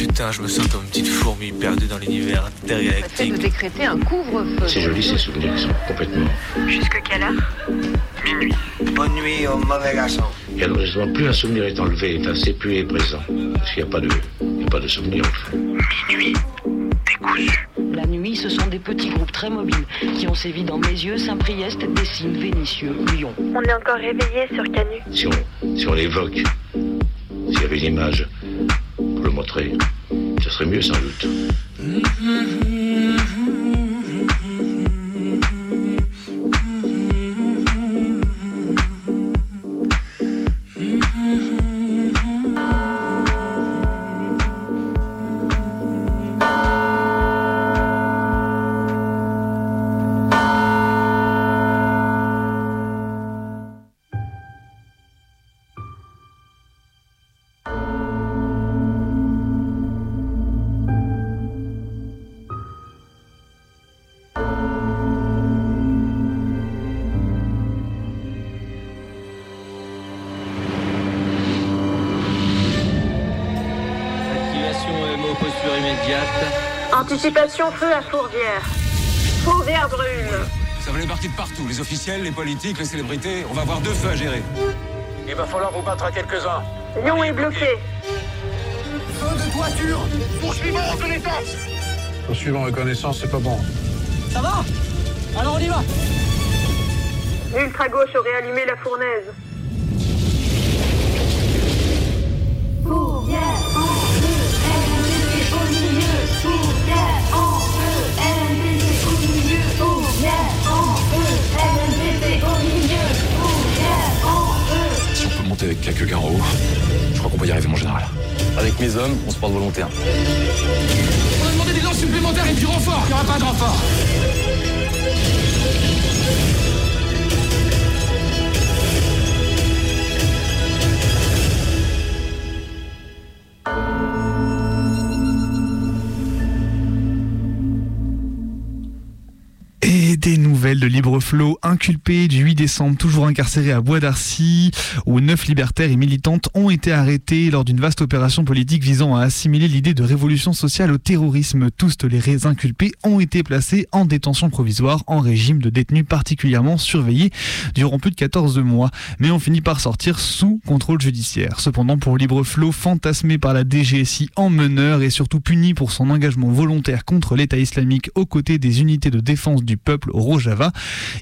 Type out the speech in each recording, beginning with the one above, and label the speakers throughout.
Speaker 1: Putain, je me sens comme une petite fourmi perdue dans l'univers intergalactique.
Speaker 2: de décréter un couvre-feu.
Speaker 3: C'est joli ces souvenirs qui sont complètement.
Speaker 2: Jusque quelle heure?
Speaker 4: Minuit.
Speaker 5: Bonne nuit au mauvais garçon.
Speaker 3: Et alors justement, plus un souvenir est enlevé, enfin, c'est plus est présent. Parce qu'il n'y a pas de, il y a pas de souvenir au fond.
Speaker 4: Minuit. Décousu.
Speaker 6: La nuit, ce sont des petits groupes très mobiles qui ont sévi dans mes yeux, Saint-Priest, Dessines, Vénitieux, Lyon.
Speaker 7: On est encore réveillé sur Canu.
Speaker 3: Si on, si on l'évoque, s'il y avait une image montrer, ce serait mieux sans doute.
Speaker 8: Les partir de partout, les officiels, les politiques, les célébrités. On va avoir deux feux à gérer.
Speaker 4: Il va falloir vous battre à quelques-uns.
Speaker 7: Lyon est bloqué.
Speaker 4: Feu de toiture Poursuivons reconnaissance
Speaker 9: Poursuivant reconnaissance, c'est pas bon.
Speaker 10: Ça va? Alors on y va
Speaker 7: L'ultra gauche aurait allumé la fournaise.
Speaker 8: Monter avec quelques gars en haut, je crois qu'on peut y arriver, mon général.
Speaker 11: Avec mes hommes, on se porte volontaire.
Speaker 8: On a demandé des lances supplémentaires et du renfort. Il n'y aura pas de renfort.
Speaker 12: Nouvelles de Libreflot, inculpé du 8 décembre, toujours incarcéré à Bois d'Arcy, où neuf libertaires et militantes ont été arrêtés lors d'une vaste opération politique visant à assimiler l'idée de révolution sociale au terrorisme. Tous tolérés inculpés ont été placés en détention provisoire en régime de détenus particulièrement surveillés durant plus de 14 mois, mais ont fini par sortir sous contrôle judiciaire. Cependant, pour Libreflot, fantasmé par la DGSI en meneur et surtout puni pour son engagement volontaire contre l'État islamique aux côtés des unités de défense du peuple au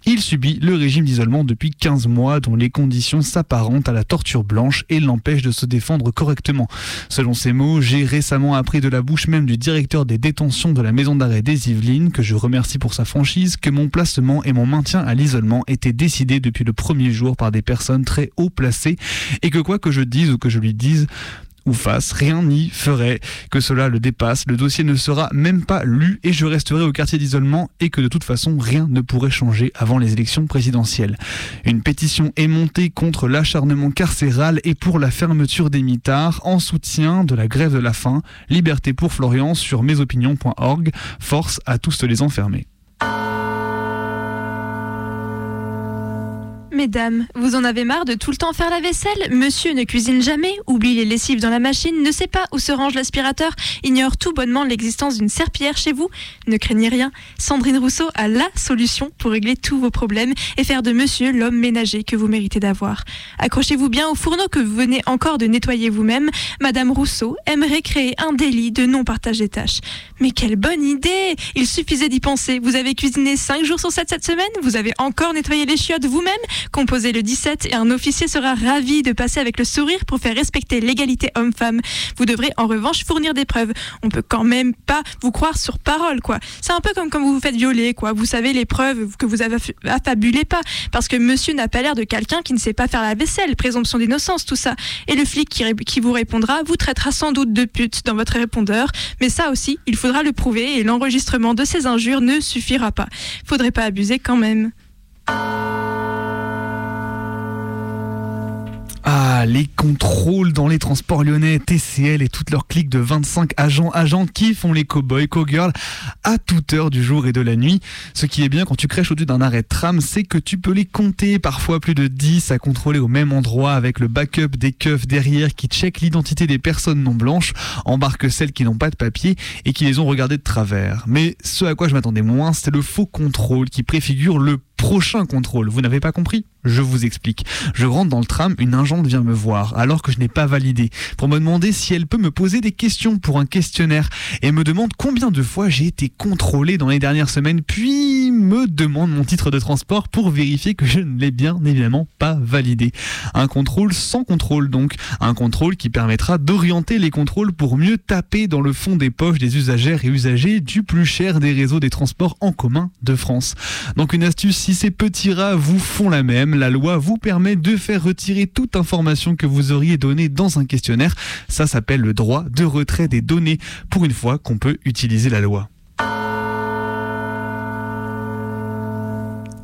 Speaker 12: Il subit le régime d'isolement depuis 15 mois dont les conditions s'apparentent à la torture blanche et l'empêchent de se défendre correctement. Selon ses mots, j'ai récemment appris de la bouche même du directeur des détentions de la maison d'arrêt des Yvelines, que je remercie pour sa franchise, que mon placement et mon maintien à l'isolement étaient décidés depuis le premier jour par des personnes très haut placées et que quoi que je dise ou que je lui dise, fasse, rien n'y ferait que cela le dépasse. Le dossier ne sera même pas lu et je resterai au quartier d'isolement et que de toute façon rien ne pourrait changer avant les élections présidentielles. Une pétition est montée contre l'acharnement carcéral et pour la fermeture des mitards en soutien de la grève de la faim. Liberté pour Florian sur mesopinions.org. Force à tous les enfermer.
Speaker 13: Mesdames, vous en avez marre de tout le temps faire la vaisselle? Monsieur ne cuisine jamais, oublie les lessives dans la machine, ne sait pas où se range l'aspirateur, ignore tout bonnement l'existence d'une serpillière chez vous Ne craignez rien, Sandrine Rousseau a la solution pour régler tous vos problèmes et faire de monsieur l'homme ménager que vous méritez d'avoir. Accrochez-vous bien au fourneau que vous venez encore de nettoyer vous-même. Madame Rousseau aimerait créer un délit de non-partage des tâches. Mais quelle bonne idée Il suffisait d'y penser. Vous avez cuisiné 5 jours sur 7 cette semaine? Vous avez encore nettoyé les chiottes vous-même? Composez le 17 et un officier sera ravi de passer avec le sourire pour faire respecter l'égalité homme-femme. Vous devrez en revanche fournir des preuves. On peut quand même pas vous croire sur parole, quoi. C'est un peu comme quand vous vous faites violer, quoi. Vous savez les preuves que vous avez affabulez pas, parce que monsieur n'a pas l'air de quelqu'un qui ne sait pas faire la vaisselle, présomption d'innocence, tout ça. Et le flic qui, qui vous répondra vous traitera sans doute de pute dans votre répondeur, mais ça aussi, il faudra le prouver et l'enregistrement de ces injures ne suffira pas. Faudrait pas abuser quand même.
Speaker 12: Ah, les contrôles dans les transports lyonnais, TCL et toute leur clique de 25 agents, agentes qui font les cow-boys, cow-girls à toute heure du jour et de la nuit. Ce qui est bien quand tu crèches au-dessus d'un arrêt de tram, c'est que tu peux les compter, parfois plus de 10 à contrôler au même endroit avec le backup des keufs derrière qui check l'identité des personnes non blanches, embarque celles qui n'ont pas de papier et qui les ont regardées de travers. Mais ce à quoi je m'attendais moins, c'est le faux contrôle qui préfigure le prochain contrôle. Vous n'avez pas compris? Je vous explique. Je rentre dans le tram, une agente vient me voir alors que je n'ai pas validé pour me demander si elle peut me poser des questions pour un questionnaire et me demande combien de fois j'ai été contrôlé dans les dernières semaines puis me demande mon titre de transport pour vérifier que je ne l'ai bien évidemment pas validé. Un contrôle sans contrôle donc, un contrôle qui permettra d'orienter les contrôles pour mieux taper dans le fond des poches des usagères et usagers du plus cher des réseaux des transports en commun de France. Donc une astuce si ces petits rats vous font la même, la loi vous permet de faire retirer toute information que vous auriez donnée dans un questionnaire. Ça s'appelle le droit de retrait des données, pour une fois qu'on peut utiliser la loi.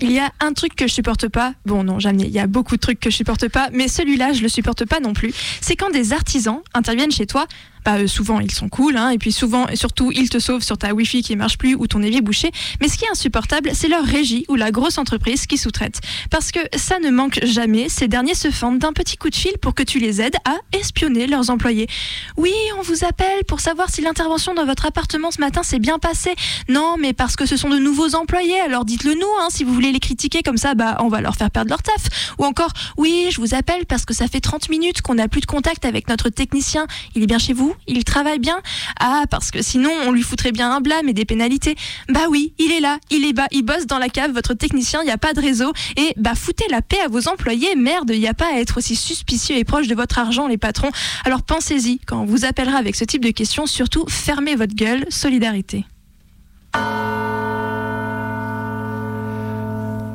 Speaker 13: Il y a un truc que je supporte pas. Bon, non, jamais. Il y a beaucoup de trucs que je supporte pas, mais celui-là, je le supporte pas non plus. C'est quand des artisans interviennent chez toi bah, euh, souvent ils sont cool, hein, et puis souvent et surtout ils te sauvent sur ta Wi-Fi qui marche plus ou ton évier bouché. Mais ce qui est insupportable, c'est leur régie ou la grosse entreprise qui sous-traite. Parce que ça ne manque jamais, ces derniers se fendent d'un petit coup de fil pour que tu les aides à espionner leurs employés. Oui, on vous appelle pour savoir si l'intervention dans votre appartement ce matin s'est bien passée. Non, mais parce que ce sont de nouveaux employés, alors dites-le nous, hein, si vous voulez les critiquer comme ça, bah on va leur faire perdre leur taf. Ou encore, oui, je vous appelle parce que ça fait 30 minutes qu'on n'a plus de contact avec notre technicien. Il est bien chez vous? Il travaille bien Ah, parce que sinon, on lui foutrait bien un blâme et des pénalités. Bah oui, il est là, il est bas, il bosse dans la cave, votre technicien, il n'y a pas de réseau. Et bah foutez la paix à vos employés, merde, il n'y a pas à être aussi suspicieux et proche de votre argent, les patrons. Alors pensez-y, quand on vous appellera avec ce type de questions, surtout fermez votre gueule, solidarité.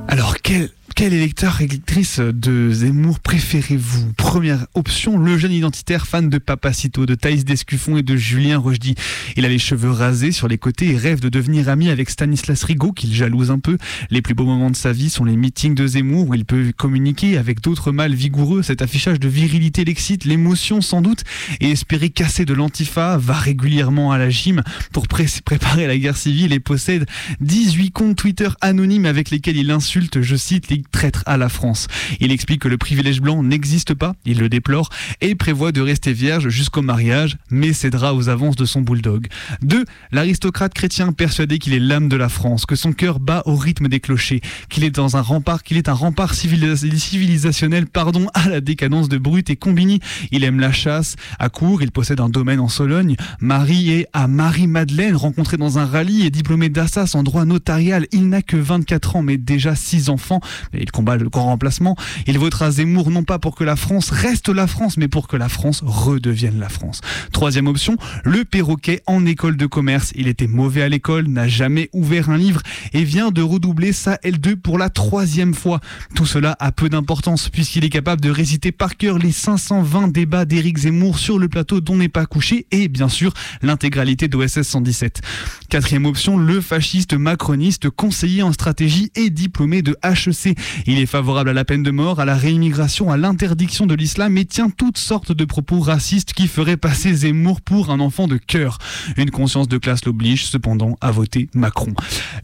Speaker 12: Alors, quel quel électeur électrice de Zemmour préférez-vous? Première option, le jeune identitaire fan de Papacito, de Thaïs Descuffon et de Julien Rochdy. Il a les cheveux rasés sur les côtés et rêve de devenir ami avec Stanislas Rigaud, qu'il jalouse un peu. Les plus beaux moments de sa vie sont les meetings de Zemmour où il peut communiquer avec d'autres mâles vigoureux. Cet affichage de virilité l'excite, l'émotion sans doute, et espérer casser de l'antifa, va régulièrement à la gym pour préparer la guerre civile et possède 18 comptes Twitter anonymes avec lesquels il insulte, je cite, les traître à la France. Il explique que le privilège blanc n'existe pas, il le déplore, et prévoit de rester vierge jusqu'au mariage, mais cédera aux avances de son bulldog. 2. L'aristocrate chrétien persuadé qu'il est l'âme de la France, que son cœur bat au rythme des clochers, qu'il est dans un rempart, qu'il est un rempart civilisationnel, pardon, à la décadence de Brut et Combini. Il aime la chasse. À court, il possède un domaine en Sologne. Marie est à Marie-Madeleine, rencontrée dans un rallye et diplômé d'Assas en droit notarial. Il n'a que 24 ans, mais déjà 6 enfants il combat le grand remplacement. Il votera Zemmour non pas pour que la France reste la France, mais pour que la France redevienne la France. Troisième option, le perroquet en école de commerce. Il était mauvais à l'école, n'a jamais ouvert un livre et vient de redoubler sa L2 pour la troisième fois. Tout cela a peu d'importance puisqu'il est capable de réciter par cœur les 520 débats d'Éric Zemmour sur le plateau dont n'est pas couché et bien sûr l'intégralité d'OSS 117. Quatrième option, le fasciste macroniste, conseiller en stratégie et diplômé de HEC. Il est favorable à la peine de mort, à la réimmigration, à l'interdiction de l'islam et tient toutes sortes de propos racistes qui feraient passer Zemmour pour un enfant de cœur. Une conscience de classe l'oblige cependant à voter Macron.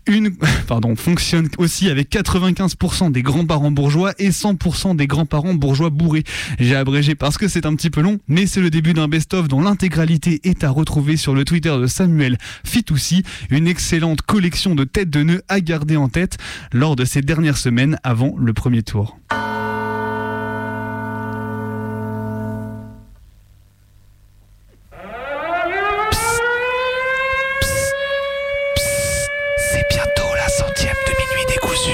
Speaker 12: Une, pardon, fonctionne aussi avec 95% des grands-parents bourgeois et 100% des grands-parents bourgeois bourrés. J'ai abrégé parce que c'est un petit peu long, mais c'est le début d'un best-of dont l'intégralité est à retrouver sur le Twitter de Samuel Fitoussi, une excellente collection de têtes de nœuds à garder en tête lors de ces dernières semaines avant le premier tour.
Speaker 14: C'est bientôt la centième de minuit décousu.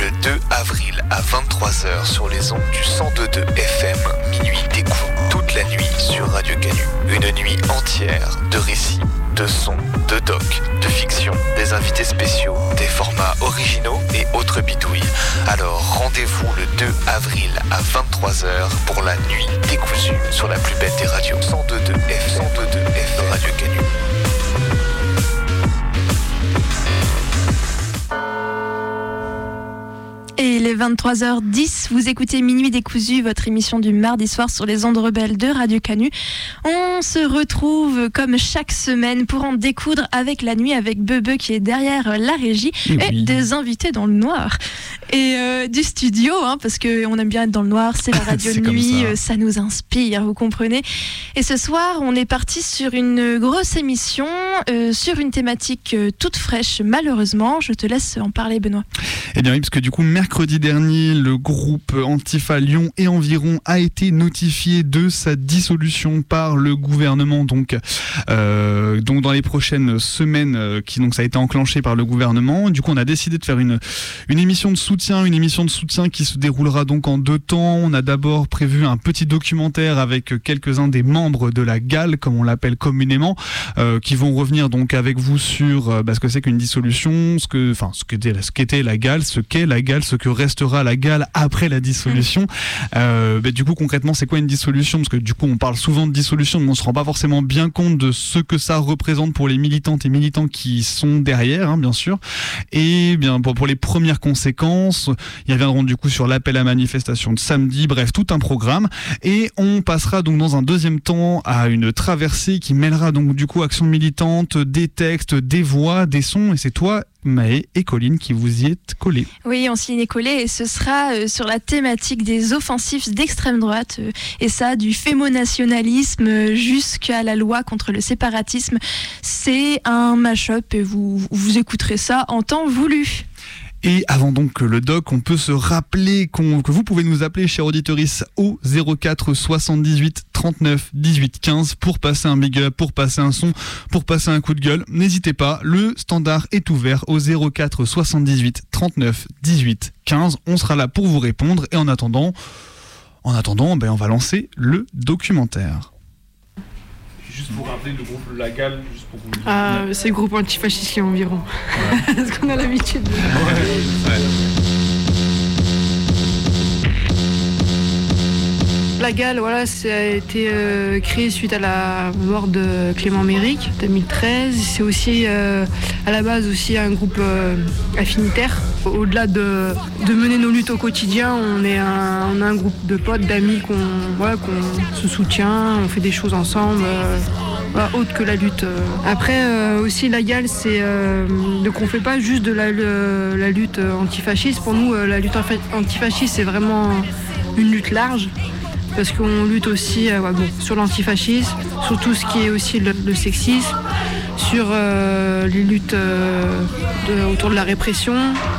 Speaker 14: Le 2 avril à 23h sur les ondes du 102.2 FM, minuit décousu. Toute la nuit sur Radio Canu. Une nuit entière de récits, de sons, de docs, de fiction, des invités spéciaux, des formats originaux et autres bidouilles. Alors rendez-vous le 2 avril à 23h pour la nuit décousue sur la plus belle des radios 102.2 F 102.2
Speaker 13: Et Il est 23h10, vous écoutez Minuit décousu, votre émission du mardi soir sur les ondes rebelles de Radio Canu. On se retrouve comme chaque semaine pour en découdre avec la nuit, avec Bebe qui est derrière la régie
Speaker 12: Et
Speaker 13: des invités dans le noir. Et euh, du studio, hein, parce qu'on aime bien être dans le noir, c'est la radio nuit,
Speaker 12: ça.
Speaker 13: euh, ça nous inspire, vous comprenez. Et ce soir, on est parti sur une grosse émission, euh, sur une thématique toute fraîche, malheureusement. Je te laisse en parler, Benoît.
Speaker 12: Eh bien oui, parce que du coup, mercredi dernier, le groupe Antifa Lyon et environ a été notifié de sa dissolution par le gouvernement. Donc, euh, donc dans les prochaines semaines, euh, qui donc ça a été enclenché par le gouvernement. Du coup, on a décidé de faire une une émission de soutien, une émission de soutien qui se déroulera donc en deux temps. On a d'abord prévu un petit documentaire avec quelques-uns des membres de la GAL, comme on l'appelle communément, euh, qui vont revenir donc avec vous sur euh, bah, ce que c'est qu'une dissolution, ce que, enfin, ce qu'était, ce qu'était la GAL, ce qu'est la GAL, ce que restera la GAL après la dissolution. Euh, bah, du coup, concrètement, c'est quoi une dissolution? Parce que du coup, on parle souvent de dissolution, mais on se rend pas forcément bien compte de ce que ça représente pour les militantes et militants qui sont derrière, hein, bien sûr. Et bien pour, pour les premières conséquences, ils reviendront du coup sur l'appel à manifestation de samedi, bref, tout un programme. Et on passera donc dans un deuxième temps à une traversée qui mêlera donc du coup action militante, des textes, des voix, des sons. Et c'est toi, Maë et Colline qui vous y êtes collés.
Speaker 13: Oui, on s'y est collé et ce sera euh, sur la thématique des offensifs d'extrême droite euh, et ça du fémonationalisme euh, jusqu'à la loi contre le séparatisme. C'est un mash-up et vous, vous écouterez ça en temps voulu.
Speaker 12: Et avant donc le doc, on peut se rappeler que vous pouvez nous appeler, chers auditoris, au 04 78 39 18 15 pour passer un big up, pour passer un son, pour passer un coup de gueule. N'hésitez pas, le standard est ouvert au 04 78 39 18 15. On sera là pour vous répondre et en attendant, en attendant, ben, on va lancer le documentaire.
Speaker 15: Juste pour rappeler le groupe Lagal, juste pour vous
Speaker 16: Ah, c'est le groupe antifasciste qui environ. Parce qu'on a l'habitude. de- La Gale, voilà, a été euh, créé suite à la mort de Clément Méric, 2013. C'est aussi euh, à la base aussi un groupe euh, affinitaire. Au-delà de, mener nos luttes au quotidien, on est un, a un groupe de potes, d'amis qu'on qu'on se soutient, on fait des choses ensemble. euh, autre que la lutte. Après aussi la GAL, c'est euh, donc on fait pas juste de la, lutte antifasciste. Pour nous, la lutte antifasciste c'est vraiment une lutte large parce qu'on lutte aussi euh, sur l'antifascisme, sur tout ce qui est aussi le, sexisme, sur euh, les luttes euh, autour de la répression.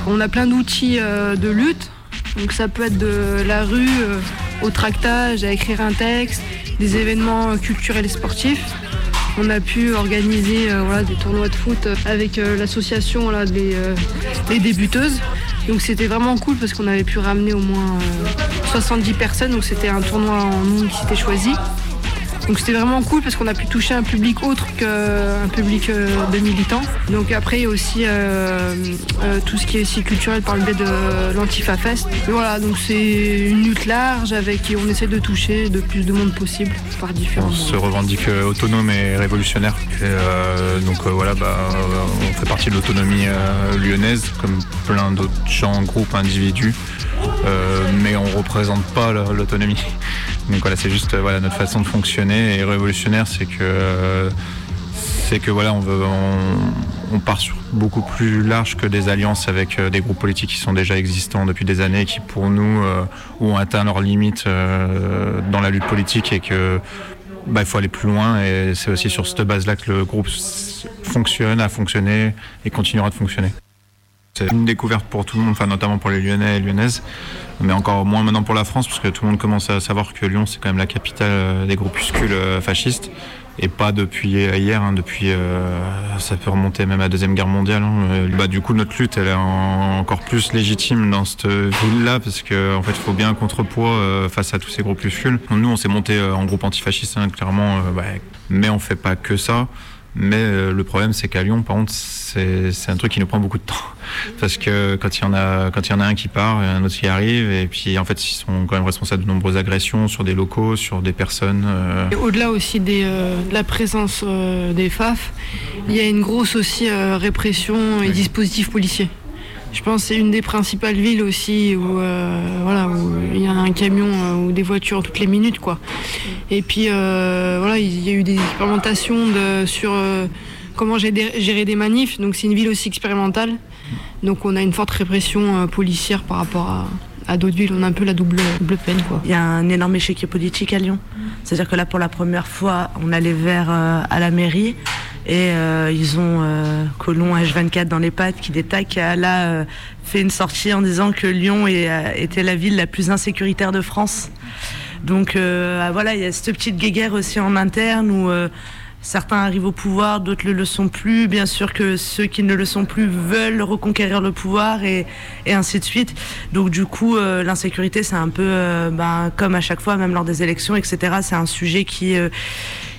Speaker 16: On a plein d'outils de lutte. Donc ça peut être de la rue au tractage, à écrire un texte, des événements culturels et sportifs. On a pu organiser des tournois de foot avec l'association des, débuteuses. Donc c'était vraiment cool parce qu'on avait pu ramener au moins euh, 70 personnes. Donc c'était un tournoi en ligne qui s'était choisi. Donc c'était vraiment cool parce qu'on a pu toucher un public autre qu'un public euh, de militants. Donc après il y a aussi euh, euh, tout ce qui est aussi culturel par le biais de l'Antifa Fest. Et voilà, donc c'est une lutte large avec qui on essaie de toucher de plus de monde possible par différents
Speaker 11: On se revendique autonome et révolutionnaire. Et, euh, donc voilà, bah, on fait partie de l'autonomie lyonnaise, comme plein d'autres gens, groupes, individus. Mais on représente pas la- l'autonomie. Donc voilà, c'est juste euh, voilà, notre façon de fonctionner. Et révolutionnaire, c'est que euh, c'est que voilà, on veut part sur beaucoup plus large que des alliances avec euh, des groupes politiques qui sont déjà existants depuis des années, qui pour nous ont atteint leurs limites dans la lutte politique et que bah, il faut aller plus loin. Et c'est aussi sur cette base-là que le groupe fonctionne, a fonctionné et continuera de fonctionner. C'est une découverte pour tout le monde, enfin notamment pour les Lyonnais et Lyonnaises, mais encore moins maintenant pour la France, parce que tout le monde commence à savoir que Lyon c'est quand même la capitale euh, des groupuscules euh, fascistes, et pas depuis hier, hein, depuis euh, ça peut remonter même à la deuxième guerre mondiale. hein. Euh, Bah, du coup notre lutte elle est en- encore plus légitime dans cette ville-là, parce que en fait il faut bien un contrepoids euh, face à tous ces groupuscules. Nous on s'est monté euh, en groupe antifasciste, hein, clairement, euh, mais on fait pas que ça. Mais euh, le problème, c'est qu'à Lyon, par contre, c'est un truc qui nous prend beaucoup de temps. Parce que quand il y en a, quand il y en a un qui part, il y en a un autre qui arrive, et puis en fait, ils sont quand même responsables de nombreuses agressions sur des locaux, sur des personnes. euh,
Speaker 16: Au-delà aussi des, euh, de la présence euh, des FAF, il y a une grosse aussi répression et dispositifs policiers. Je pense que c'est une des principales villes aussi où euh, voilà il y a un camion euh, ou des voitures toutes les minutes quoi. Et puis euh, voilà il y a eu des expérimentations sur comment gérer, des manifs. Donc c'est une ville aussi expérimentale. Donc on a une forte répression policière par rapport à, d'autres villes. On a un peu la double, peine quoi.
Speaker 17: Il y a un énorme échiquier politique à Lyon. C'est-à-dire que là, pour la première fois, on a les Verts euh, à la mairie et euh, ils ont euh, Colomb H24 dans les pattes qui détaille qui a là fait une sortie en disant que Lyon est, euh, était la ville la plus insécuritaire de France. Donc euh, voilà, il y a cette petite guéguerre aussi en interne où certains arrivent au pouvoir, d'autres ne le sont plus. Bien sûr que ceux qui ne le sont plus veulent reconquérir le pouvoir et, et ainsi de suite. Donc du coup, euh, l'insécurité, c'est un peu ben, comme à chaque fois, même lors des élections, etc. C'est un sujet qui... euh,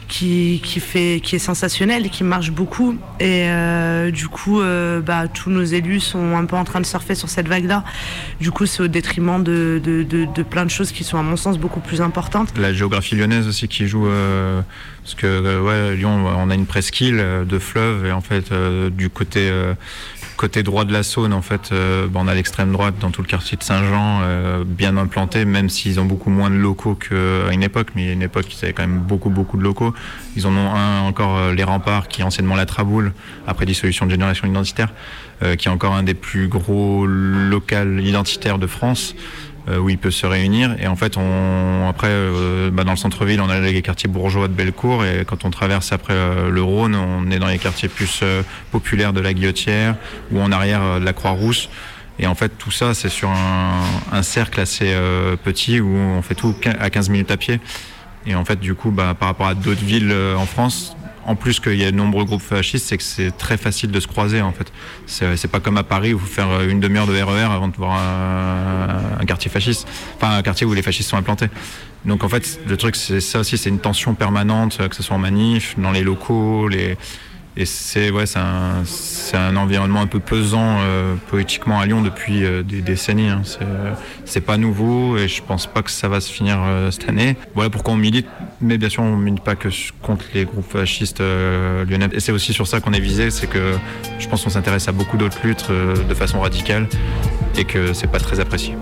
Speaker 17: qui, qui, fait, qui est sensationnel et qui marche beaucoup. Et euh, du coup, euh, bah, tous nos élus sont un peu en train de surfer sur cette vague-là. Du coup, c'est au détriment de, de, de, plein de choses qui sont, à mon sens, beaucoup plus importantes.
Speaker 11: La géographie lyonnaise aussi qui joue, euh, parce que euh, ouais, Lyon, on a une presqu'île euh, de fleuves et en fait, euh, du côté côté droit de la Saône, en fait, euh, bah, on a l'extrême droite dans tout le quartier de Saint-Jean, euh, bien implanté, même s'ils ont beaucoup moins de locaux qu'à une époque, mais a une époque, ils avaient quand même beaucoup, beaucoup de locaux. Ils en ont un encore, euh, les remparts, qui est anciennement la Traboule, après dissolution de génération identitaire, euh, qui est encore un des plus gros locales identitaires de France euh, où il peut se réunir. Et en fait, on, après, euh, bah, dans le centre-ville, on a les quartiers bourgeois de Bellecour. Et quand on traverse après euh, le Rhône, on est dans les quartiers plus euh, populaires de la Guillotière ou en arrière euh, de la Croix-Rousse. Et en fait, tout ça, c'est sur un, un cercle assez euh, petit où on fait tout à 15 minutes à pied. Et en fait, du coup, bah, par rapport à d'autres villes euh, en France, en plus qu'il y a de nombreux groupes fascistes, c'est que c'est très facile de se croiser en fait. C'est pas comme à Paris où il faut faire euh, une demi-heure de RER avant de voir un, un, quartier fasciste, enfin un quartier où les fascistes sont implantés. Donc en fait, le truc c'est ça aussi, c'est une tension permanente, que ce soit en manif, dans les locaux, les et c'est ouais, un, un environnement un peu pesant euh, poétiquement à Lyon depuis euh, des décennies. Hein. C'est, euh, c'est pas nouveau et je pense pas que ça va se finir cette année. Voilà pourquoi on milite, mais bien sûr on milite pas que contre les groupes fascistes lyonnais. Et c'est aussi sur ça qu'on est visé, c'est que je pense qu'on s'intéresse à beaucoup d'autres luttes de façon radicale et que c'est pas très apprécié.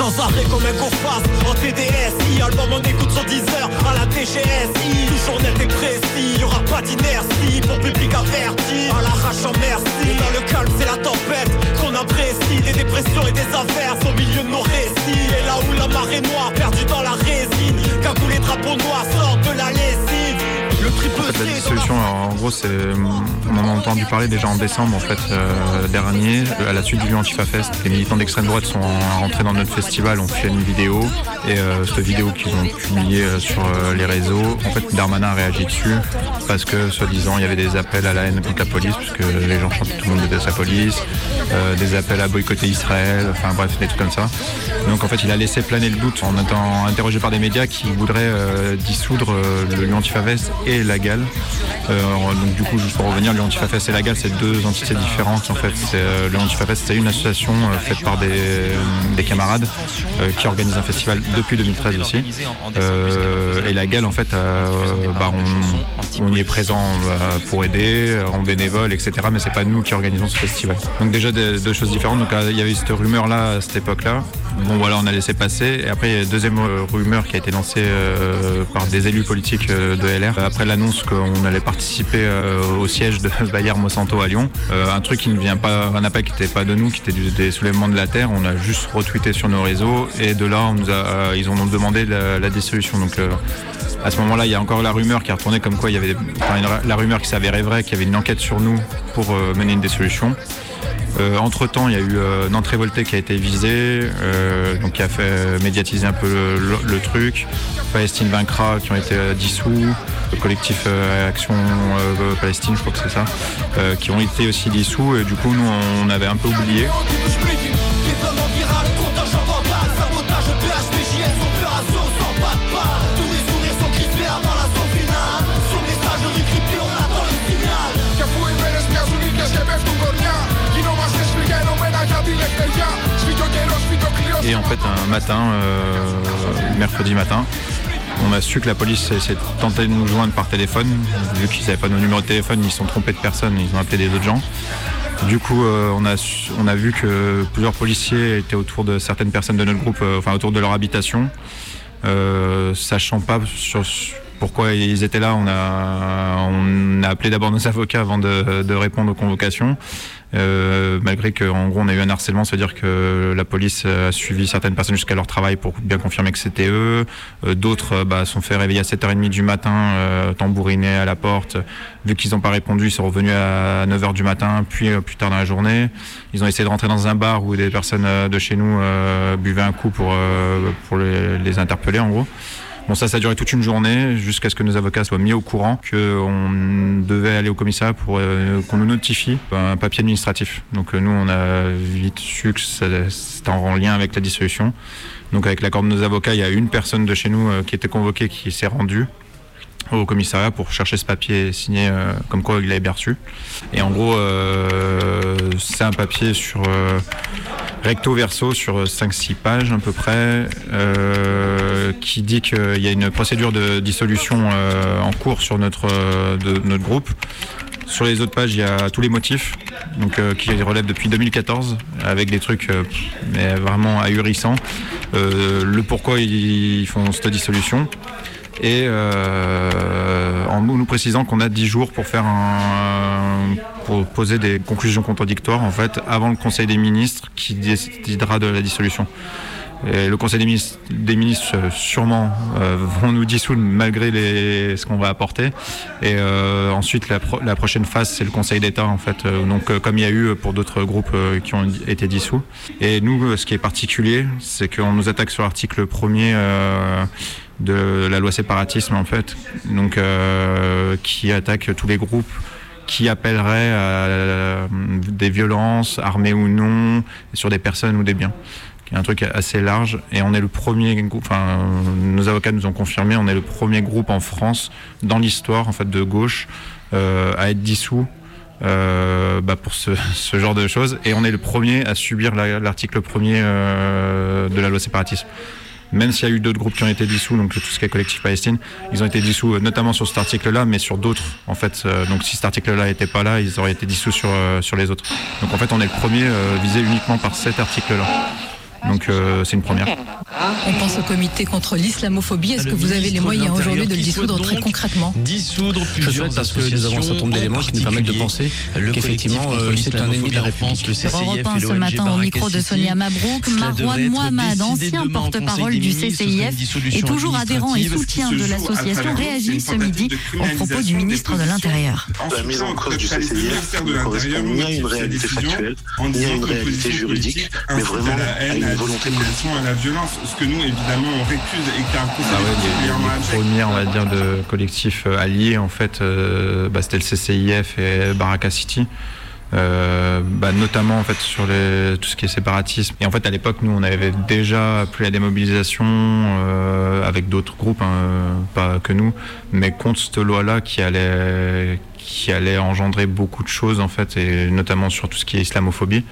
Speaker 18: Sans arrêt comme un go-fast en TDSI Album on écoute sur 10 heures. À la TGSI Toujours net et précis, y'aura pas d'inertie Pour public averti, à l'arrache en merci. Dans le calme c'est la tempête qu'on apprécie. Des dépressions et des averses au milieu de nos récits. Et là où la marée noire perdue dans la résine Quand les drapeaux noirs sortent de la triple
Speaker 11: La dissolution, en gros, c'est, on en a entendu parler déjà en décembre en fait euh, dernier, à la suite du Antifa Fest. Les militants d'extrême droite sont rentrés dans notre festival, ont fait une vidéo et euh, cette vidéo qu'ils ont publiée euh, sur les réseaux, en fait, Darmanin a réagi dessus parce que soi-disant il y avait des appels à la haine contre la police, puisque les gens chantaient tout le monde déteste la police, des appels à boycotter Israël, enfin bref, des trucs comme ça. Donc en fait, il a laissé planer le doute en étant interrogé par des médias qui voudraient dissoudre le Antifa Fest et la GAL. Euh, donc du coup, juste pour revenir, le Antifa Fest et la GAL, c'est deux entités différentes en fait. Euh, le Antifa Fest, c'est une association euh, faite par des, des camarades qui organise un festival depuis 2013 aussi. Et la GAL, en fait, bah, on, y est présent pour aider, en bénévole, etc. Mais c'est pas nous qui organisons ce festival. Donc déjà deux choses différentes. Donc il y avait cette rumeur là à cette époque-là. Bon voilà, on a laissé passer. Et après il y a une deuxième rumeur qui a été lancée par des élus politiques de LR après l'annonce qu'on allait participer euh, au siège de Bayer Monsanto à Lyon. Euh, un truc qui ne vient pas, un appel qui n'était pas de nous, qui était des soulèvements de la terre. On a juste retweeté sur nos réseaux et de là on nous a, euh, ils ont demandé la, dissolution. Donc à ce moment-là, il y a encore la rumeur qui a retourné comme quoi il y avait, enfin, une- la rumeur qui s'avérait vraie, qu'il y avait une enquête sur nous pour mener une dissolution. Entre temps, il y a eu euh, Révolté qui a été visé, euh, donc qui a fait médiatiser un peu le, le- truc. Palestine vaincra qui ont été dissous, le collectif euh, Action euh, Palestine, je crois que c'est ça, euh, qui ont été aussi dissous. Et du coup, nous, on avait un peu oublié. Et en fait, un matin, euh, mercredi matin, on a su que la police s'est tenté de nous joindre par téléphone. Vu qu'ils n'avaient pas nos numéros de téléphone, ils se sont trompés de personne, ils ont appelé des autres gens. Du coup, euh, on, a, vu que plusieurs policiers étaient autour de certaines personnes de notre groupe, euh, enfin autour de leur habitation. Euh, sachant pas pourquoi ils étaient là, on a, appelé d'abord nos avocats avant de répondre aux convocations. Euh, malgré qu'en gros on a eu un harcèlement, c'est-à-dire que la police a suivi certaines personnes jusqu'à leur travail pour bien confirmer que c'était eux. Euh, D'autres bah, sont fait réveiller à 7h30 du matin, euh, tambouriner à la porte. Vu qu'ils n'ont pas répondu, ils sont revenus à 9h du matin, puis euh, plus tard dans la journée. Ils ont essayé de rentrer dans un bar où des personnes euh, de chez nous euh, buvaient un coup pour, euh, pour les interpeller en gros. Bon, ça, ça a duré toute une journée jusqu'à ce que nos avocats soient mis au courant qu'on devait aller au commissariat pour euh, qu'on nous notifie un papier administratif. Donc, euh, nous, on a vite su que c'était en lien avec la dissolution. Donc, avec l'accord de nos avocats, il y a une personne de chez nous euh, qui était convoquée qui s'est rendue au commissariat pour chercher ce papier signé euh, comme quoi il l'avait bien reçu. Et en gros, euh, c'est un papier sur euh, recto verso sur 5-6 pages à peu près qui dit qu'il y a une procédure de dissolution en cours sur notre, de, notre groupe. Sur les autres pages, il y a tous les motifs donc, qui relèvent depuis 2014 avec des trucs mais vraiment ahurissants. Le pourquoi ils font cette dissolution et euh, en nous, précisant qu'on a 10 jours pour faire un pour poser des conclusions contradictoires en fait avant le Conseil des ministres qui décidera de la dissolution. Et le Conseil des ministres, des ministres euh, sûrement euh, vont nous dissoudre malgré les, ce qu'on va apporter. Et euh, ensuite, la, pro- la prochaine phase, c'est le Conseil d'État en fait. Euh, donc, euh, comme il y a eu pour d'autres groupes qui ont été dissous. Et nous, ce qui est particulier, c'est qu'on nous attaque sur l'article premier. euh, de la loi séparatisme en fait, donc qui attaque tous les groupes qui appelleraient à des violences, armées ou non, sur des personnes ou des biens. Qui est un truc assez large et on est le premier enfin nos avocats nous ont confirmé, on est le premier groupe en France dans l'histoire en fait de gauche euh, à être dissous euh, bah, pour ce, ce genre de choses et on est le premier à subir la- l'article premier euh, de la loi séparatisme même s'il y a eu d'autres groupes qui ont été dissous, donc tout ce qui est collectif Palestine, ils ont été dissous euh, notamment sur cet article-là, mais sur d'autres en fait. Euh, donc si cet article-là n'était pas là, ils auraient été dissous sur, euh, sur les autres. Donc en fait, on est le premier visé uniquement par cet article-là. Donc euh, c'est une première.
Speaker 19: On pense au comité contre l'islamophobie. Est-ce que vous avez les moyens aujourd'hui de le dissoudre très concrètement?
Speaker 20: Dissoudre plusieurs
Speaker 21: Je souhaite parce que nous avons un certain nombre d'éléments qui nous permettent de penser qu'effectivement, euh, c'est un ennemi de la République.
Speaker 19: Europe 1 ce matin au micro de Sonia Mabrouk, Marwan Mohamed, ancien porte-parole du CCIF et toujours adhérent et soutien de l'association, réagit ce midi au propos du ministre de l'Intérieur.
Speaker 22: La mise en cause du CCIF ne correspond ni à une réalité factuelle, ni à une réalité juridique, mais vraiment à une volonté politique.
Speaker 4: à la violence, ce que nous évidemment on récuse et qui est un
Speaker 11: Ah ouais, les, premières, on va dire, de collectifs euh, alliés, en fait, euh, bah, c'était le CCIF et Baraka City. Euh, bah, notamment en fait sur les, tout ce qui est séparatisme et en fait à l'époque nous on avait déjà appelé à des mobilisations euh, avec d'autres groupes hein, pas que nous mais contre cette loi là qui allait qui allait engendrer beaucoup de choses en fait et notamment sur tout ce qui est islamophobie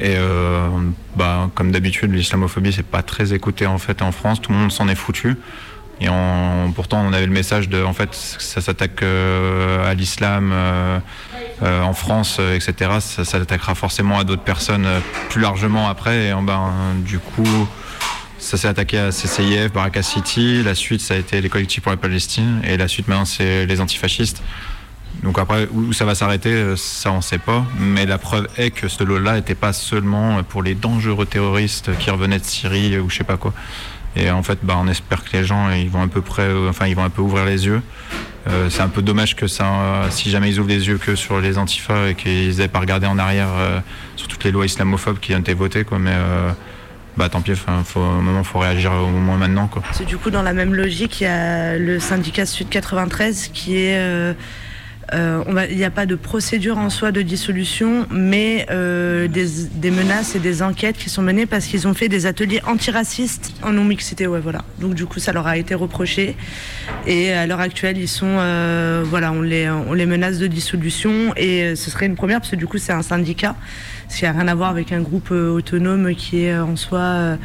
Speaker 11: et euh, bah, comme d'habitude, l'islamophobie, c'est pas très écouté en fait en France. Tout le monde s'en est foutu. Et pourtant, on avait le message de, en fait, ça s'attaque euh, à l'islam euh, en France, etc. Ça s'attaquera forcément à d'autres personnes plus largement après. Et en ben, du coup, ça s'est attaqué à CCIF, Baraka City. La suite, ça a été les collectifs pour la Palestine. Et la suite, maintenant, c'est les antifascistes. Donc après, où ça va s'arrêter, euh, ça on sait pas. Mais la preuve est que ce lot-là n'était pas seulement pour les dangereux terroristes qui revenaient de Syrie ou je sais pas quoi. Et en fait, bah, on espère que les gens, ils vont un peu près, euh, enfin, ils vont un peu ouvrir les yeux. Euh, c'est un peu dommage que ça, euh, si jamais ils ouvrent les yeux que sur les antifas et qu'ils n'aient pas regardé en arrière euh, sur toutes les lois islamophobes qui ont été votées, quoi. Mais euh, bah tant pis, faut, à un moment, faut réagir au moins maintenant, quoi.
Speaker 17: Que du coup, dans la même logique, il y a le syndicat Sud 93 qui est. euh, il n'y a pas de procédure en soi de dissolution, mais euh, des, des menaces et des enquêtes qui sont menées parce qu'ils ont fait des ateliers antiracistes en non-mixité. Ouais, voilà. Donc du coup, ça leur a été reproché. Et à l'heure actuelle, ils sont, euh, voilà, on les, on les menace de dissolution. Et ce serait une première parce que du coup, c'est un syndicat, ce qui n'a rien à voir avec un groupe autonome qui est en soi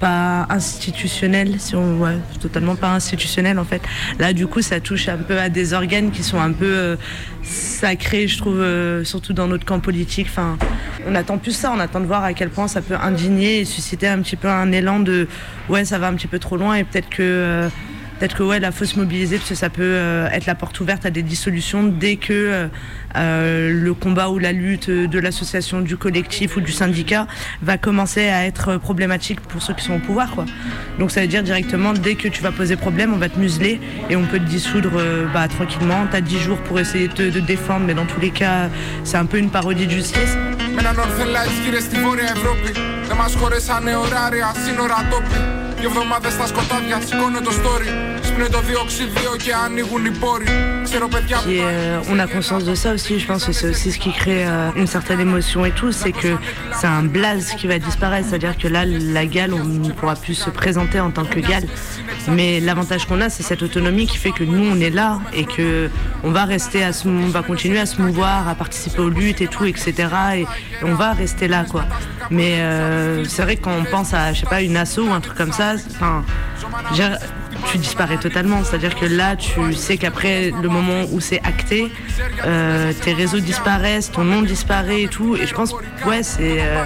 Speaker 17: pas institutionnel, si on ouais, totalement pas institutionnel en fait. Là, du coup, ça touche un peu à des organes qui sont un peu euh, sacrés, je trouve, euh, surtout dans notre camp politique. Enfin, on attend plus ça, on attend de voir à quel point ça peut indigner et susciter un petit peu un élan de ouais, ça va un petit peu trop loin et peut-être que euh, peut-être que ouais, là, faut se mobiliser parce que ça peut euh, être la porte ouverte à des dissolutions dès que euh, euh, le combat ou la lutte de l'association, du collectif ou du syndicat va commencer à être problématique pour ceux qui sont au pouvoir. Quoi. Donc ça veut dire directement, dès que tu vas poser problème, on va te museler et on peut te dissoudre bah, tranquillement. Tu as 10 jours pour essayer de te défendre, mais dans tous les cas, c'est un peu une parodie de justice.
Speaker 4: Δύο εβδομάδες στα σκοτάδια σηκώνω το story Σπνέω το διοξίδιο και ανοίγουν οι πόροι
Speaker 17: Et euh, on a conscience de ça aussi, je pense que c'est aussi ce qui crée euh, une certaine émotion et tout, c'est que c'est un blaze qui va disparaître, c'est-à-dire que là, la gale, on ne pourra plus se présenter en tant que gale. Mais l'avantage qu'on a, c'est cette autonomie qui fait que nous, on est là et que on va rester à on va continuer à se mouvoir, à participer aux luttes et tout, etc. Et, on va rester là, quoi. Mais euh, c'est vrai que quand on pense à, je sais pas, une asso ou un truc comme ça, tu disparais totalement. C'est-à-dire que là, tu sais qu'après le moment où c'est acté, euh, tes réseaux disparaissent, ton nom disparaît et tout. Et je pense, ouais, c'est euh,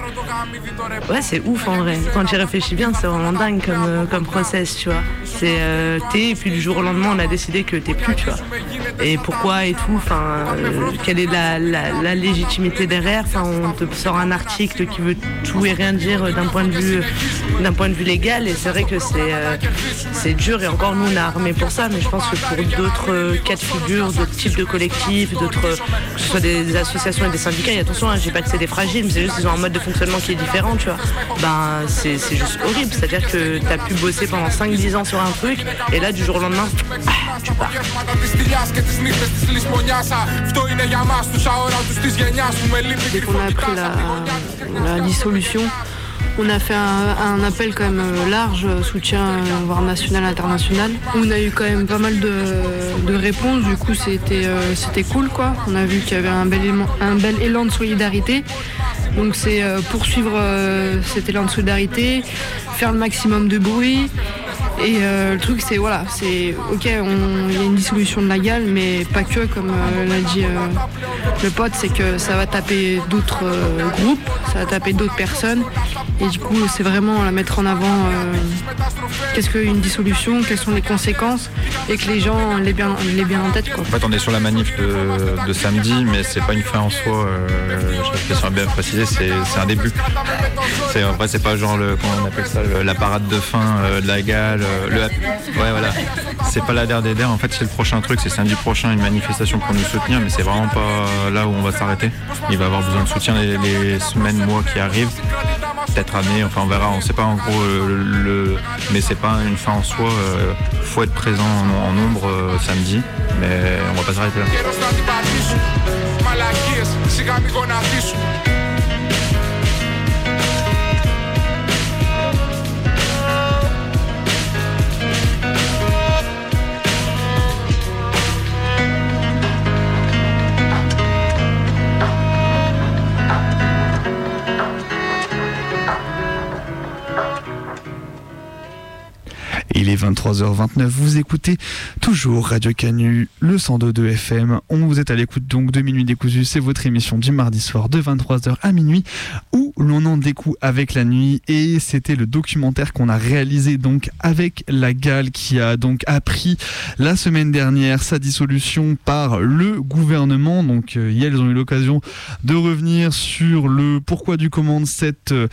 Speaker 17: ouais, c'est ouf en vrai. Quand tu réfléchis bien, c'est vraiment dingue comme, euh, comme process, tu vois. C'est t'es et puis du jour au lendemain, on a décidé que t'es plus, tu vois. Et pourquoi et tout. Enfin, quelle est la, la, légitimité derrière? Enfin, on te sort un article qui veut tout et rien dire d'un point de vue d'un point de vue légal. Et c'est vrai que c'est c'est dur et encore nous on est armés pour ça, mais je pense que pour d'autres euh, cas de figure, d'autres types de collectifs, d'autres, que ce soit des associations et des syndicats, et attention, hein, dis pas que c'est des fragiles, mais c'est juste qu'ils ont un mode de fonctionnement qui est différent, tu vois. Ben c'est, juste horrible, c'est-à-dire que tu as pu bosser pendant 5-10 ans sur un truc, et là du jour au lendemain, ah, tu pars. Dès qu'on a appris la dissolution, on a fait un, appel quand même euh, large, euh, soutien euh, voire national, international. On a eu quand même pas mal de, réponses, du coup c'était cool. On a vu qu'il y avait un bel, élan, un bel élan de solidarité. Donc c'est poursuivre cet élan de solidarité, faire le maximum de bruit, et euh, le truc, c'est voilà, c'est ok, il y a une dissolution de la gale, mais pas que, comme euh, l'a dit euh, le pote, c'est que ça va taper d'autres groupes, ça va taper d'autres personnes. Et du coup, c'est vraiment la mettre en avant qu'est-ce qu'une dissolution, quelles sont les conséquences, et que les gens l'aient bien, les bien en tête. Quoi.
Speaker 11: En fait, on est sur la manif de, samedi, mais c'est pas une fin en soi. je vais bien préciser, c'est un début. C'est, en vrai, c'est pas genre on appelle ça, la parade de fin de la gale le, ouais voilà. C'est pas la der des en fait c'est le prochain truc. C'est samedi prochain une manifestation pour nous soutenir mais c'est vraiment pas là où on va s'arrêter. Il va avoir besoin de soutien les, semaines mois qui arrivent. Peut-être années enfin on verra. On sait pas en gros le, mais c'est pas une fin en soi euh, faut être présent en, nombre euh, samedi. Mais on va pas s'arrêter là
Speaker 12: Il est 23h29, vous écoutez toujours Radio Canu, le 102.2 FM. On vous est à l'écoute donc de Minuit décousu, c'est votre émission du mardi soir de 23h à minuit où l'on en découvre avec la nuit et c'était le documentaire qu'on a réalisé donc avec la Gale qui a donc appris la semaine dernière sa dissolution par le gouvernement. Donc euh, hier ils ont eu l'occasion de revenir sur le pourquoi du comment de cette, euh,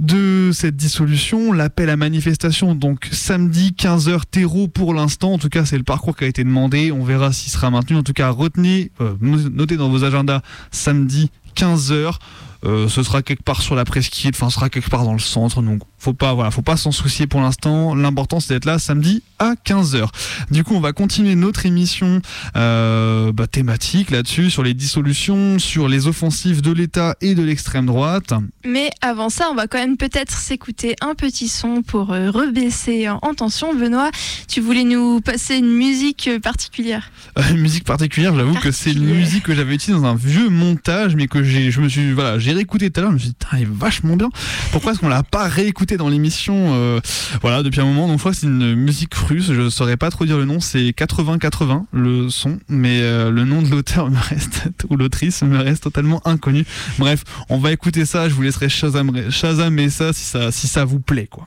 Speaker 12: de cette dissolution, l'appel à manifestation donc samedi 15h terreau pour l'instant. En tout cas, c'est le parcours qui a été demandé. On verra s'il sera maintenu. En tout cas, retenez, euh, notez dans vos agendas samedi 15h. Euh, ce sera quelque part sur la presqu'île, enfin, ce sera quelque part dans le centre. Donc, faut pas, voilà, faut pas s'en soucier pour l'instant. L'important, c'est d'être là samedi à 15h. Du coup, on va continuer notre émission euh, bah, thématique là-dessus, sur les dissolutions, sur les offensives de l'État et de l'extrême droite.
Speaker 13: Mais avant ça, on va quand même peut-être s'écouter un petit son pour euh, rebaisser en tension. Benoît, tu voulais nous passer une musique particulière?
Speaker 12: Une musique particulière, j'avoue que c'est une musique que j'avais utilisée dans un vieux montage, mais que j'ai, je me suis, voilà, j'ai réécouté tout à l'heure, je me suis dit, il est vachement bien. Pourquoi est-ce qu'on l'a pas réécouté dans l'émission voilà depuis un moment. Donc je crois que c'est une musique russe, je saurais pas trop dire le nom, c'est 80-80 le son, mais le nom de l'auteur me reste ou l'autrice me reste totalement inconnu. Bref, on va écouter ça, je vous laisserai Shazam, et ça si ça si ça vous plaît quoi.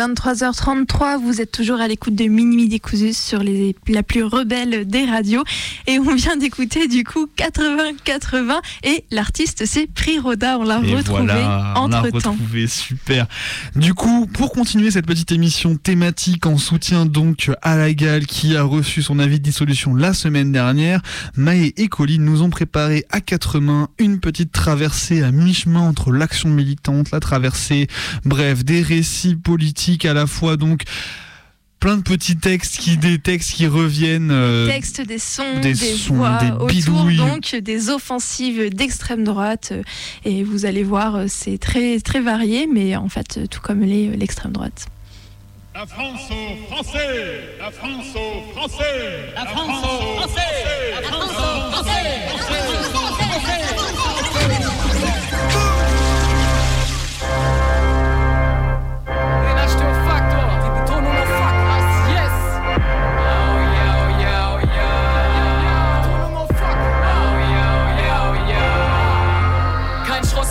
Speaker 13: 23h33, vous êtes toujours à l'écoute de Minuit Décousu sur les, la plus rebelle des radios. Et on vient d'écouter du coup 80-80 et l'artiste c'est Priroda, on l'a retrouvé entre temps.
Speaker 12: retrouvé, super. Du coup, pour continuer cette petite émission thématique en soutien donc à la Gale qui a reçu son avis de dissolution la semaine dernière, Maë et Colline nous ont préparé à quatre mains une petite traversée à mi-chemin entre l'action militante, la traversée, bref, des récits politiques à la fois donc plein de petits textes qui des textes qui reviennent
Speaker 13: euh, des textes des sons des, voix autour donc des offensives d'extrême droite euh, et vous allez voir euh, c'est très très varié mais en fait tout comme l'extrême droite.
Speaker 4: La France aux Français La France aux Français La France aux Français La France aux Français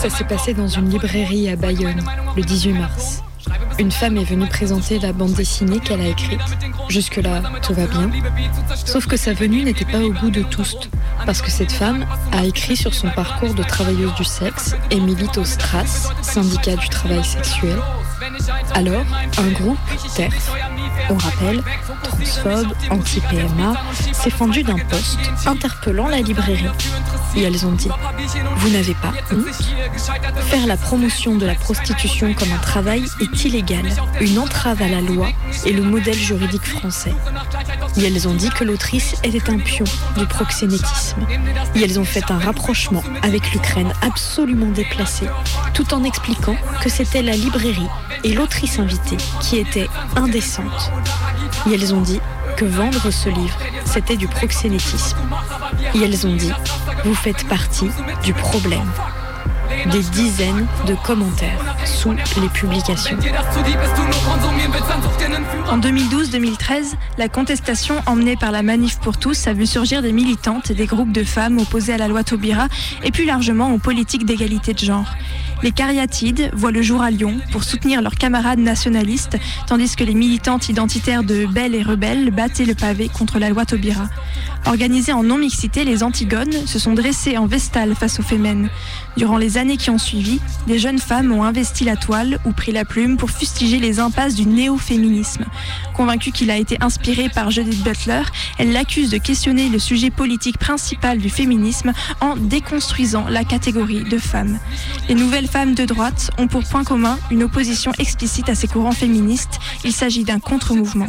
Speaker 23: Ça s'est passé dans une librairie à Bayonne le 18 mars. Une femme est venue présenter la bande dessinée qu'elle a écrite. Jusque-là, tout va bien. Sauf que sa venue n'était pas au goût de tous, parce que cette femme a écrit sur son parcours de travailleuse du sexe et milite au STRAS, syndicat du travail sexuel. Alors, un groupe, TERF, on rappelle, transphobe, anti-PMA, s'est fendu d'un poste interpellant la librairie. Et elles ont dit Vous n'avez pas honte Faire la promotion de la prostitution comme un travail est illégal, une entrave à la loi et le modèle juridique français. Et elles ont dit que l'autrice était un pion du proxénétisme. Et elles ont fait un rapprochement avec l'Ukraine absolument déplacé, tout en expliquant que c'était la librairie et l'autrice invitée qui étaient indécentes. Et elles ont dit que vendre ce livre, c'était du proxénétisme. Et elles ont dit, vous faites partie du problème. Des dizaines de commentaires sous les publications.
Speaker 13: En 2012-2013, la contestation emmenée par la Manif pour tous a vu surgir des militantes et des groupes de femmes opposés à la loi Taubira et plus largement aux politiques d'égalité de genre. Les cariatides voient le jour à Lyon pour soutenir leurs camarades nationalistes, tandis que les militantes identitaires de Belle et Rebelles battaient le pavé contre la loi Taubira. Organisées en non-mixité, les Antigones se sont dressées en vestale face aux Fémènes. Durant les années qui ont suivi, des jeunes femmes ont investi la toile ou pris la plume pour fustiger les impasses du néo-féminisme. Convaincue qu'il a été inspiré par Judith Butler, elle l'accuse de questionner le sujet politique principal du féminisme en déconstruisant la catégorie de femmes. Les nouvelles femmes de droite ont pour point commun une opposition explicite à ces courants féministes. Il s'agit d'un contre-mouvement.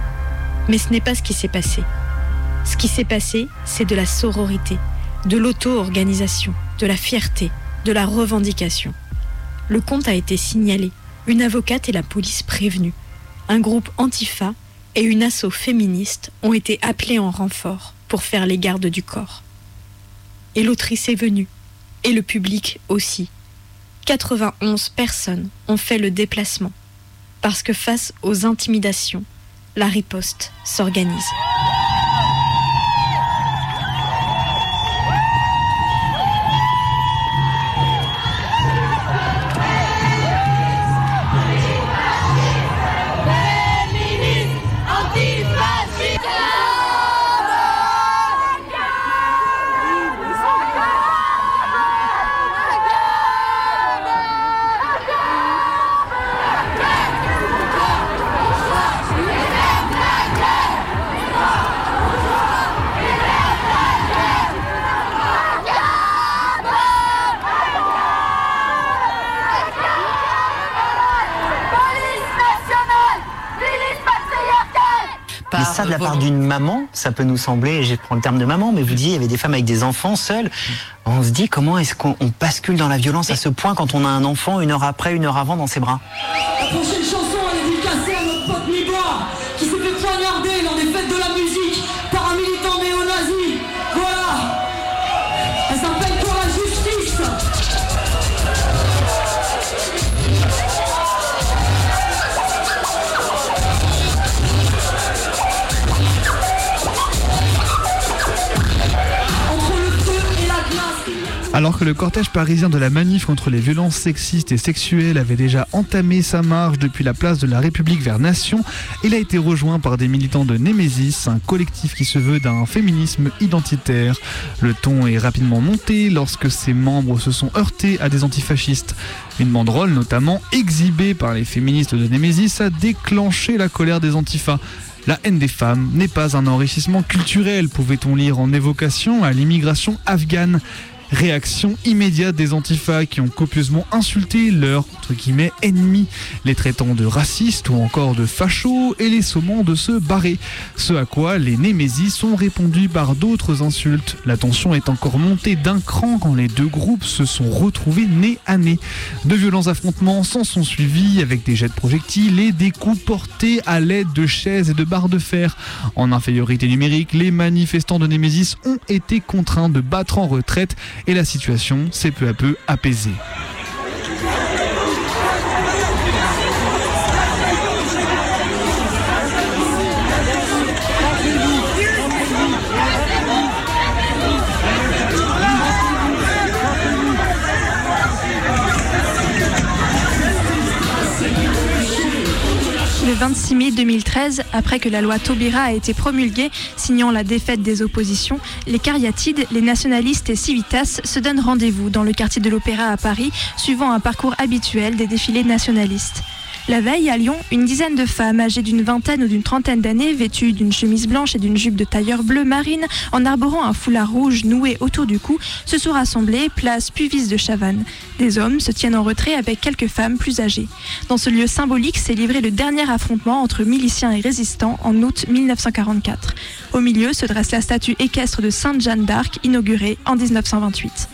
Speaker 23: Mais ce n'est pas ce qui s'est passé. Ce qui s'est passé, c'est de la sororité, de l'auto-organisation, de la fierté, de la revendication. Le compte a été signalé, une avocate et la police prévenue. Un groupe antifa et une asso féministe ont été appelés en renfort pour faire les gardes du corps. Et l'autrice est venue, et le public aussi. 91 personnes ont fait le déplacement, parce que face aux intimidations, la riposte s'organise.
Speaker 20: Ça de la part d'une maman, ça peut nous sembler, je prends le terme de maman, mais vous disiez, il y avait des femmes avec des enfants seules. On se dit, comment est-ce qu'on bascule dans la violence à ce point quand on a un enfant une heure après, une heure avant dans ses bras?
Speaker 24: La prochaine chanson,
Speaker 12: Alors que le cortège parisien de la manif contre les violences sexistes et sexuelles avait déjà entamé sa marche depuis la place de la République vers Nation, il a été rejoint par des militants de Némésis, un collectif qui se veut d'un féminisme identitaire. Le ton est rapidement monté lorsque ses membres se sont heurtés à des antifascistes. Une banderole notamment exhibée par les féministes de Némésis a déclenché la colère des antifas. La haine des femmes n'est pas un enrichissement culturel, pouvait-on lire en évocation à l'immigration afghane. Réaction immédiate des antifas qui ont copieusement insulté leurs entre guillemets ennemis, les traitant de racistes ou encore de fachos et les sommant de se barrer. Ce à quoi les Némésis ont répondu par d'autres insultes. La tension est encore montée d'un cran quand les deux groupes se sont retrouvés nez à nez. De violents affrontements s'en sont suivis avec des jets de projectiles et des coups portés à l'aide de chaises et de barres de fer. En infériorité numérique, les manifestants de Némésis ont été contraints de battre en retraite et la situation s'est peu à peu apaisée.
Speaker 13: 26 mai 2013, après que la loi Taubira a été promulguée, signant la défaite des oppositions, les cariatides, les nationalistes et civitas se donnent rendez-vous dans le quartier de l'Opéra à Paris, suivant un parcours habituel des défilés nationalistes. La veille, à Lyon, une dizaine de femmes âgées d'une vingtaine ou d'une trentaine d'années, vêtues d'une chemise blanche et d'une jupe de tailleur bleu marine, en arborant un foulard rouge noué autour du cou, se sont rassemblées place Puvis de Chavannes. Des hommes se tiennent en retrait avec quelques femmes plus âgées. Dans ce lieu symbolique s'est livré le dernier affrontement entre miliciens et résistants en août 1944. Au milieu se dresse la statue équestre de Sainte Jeanne d'Arc, inaugurée en 1928.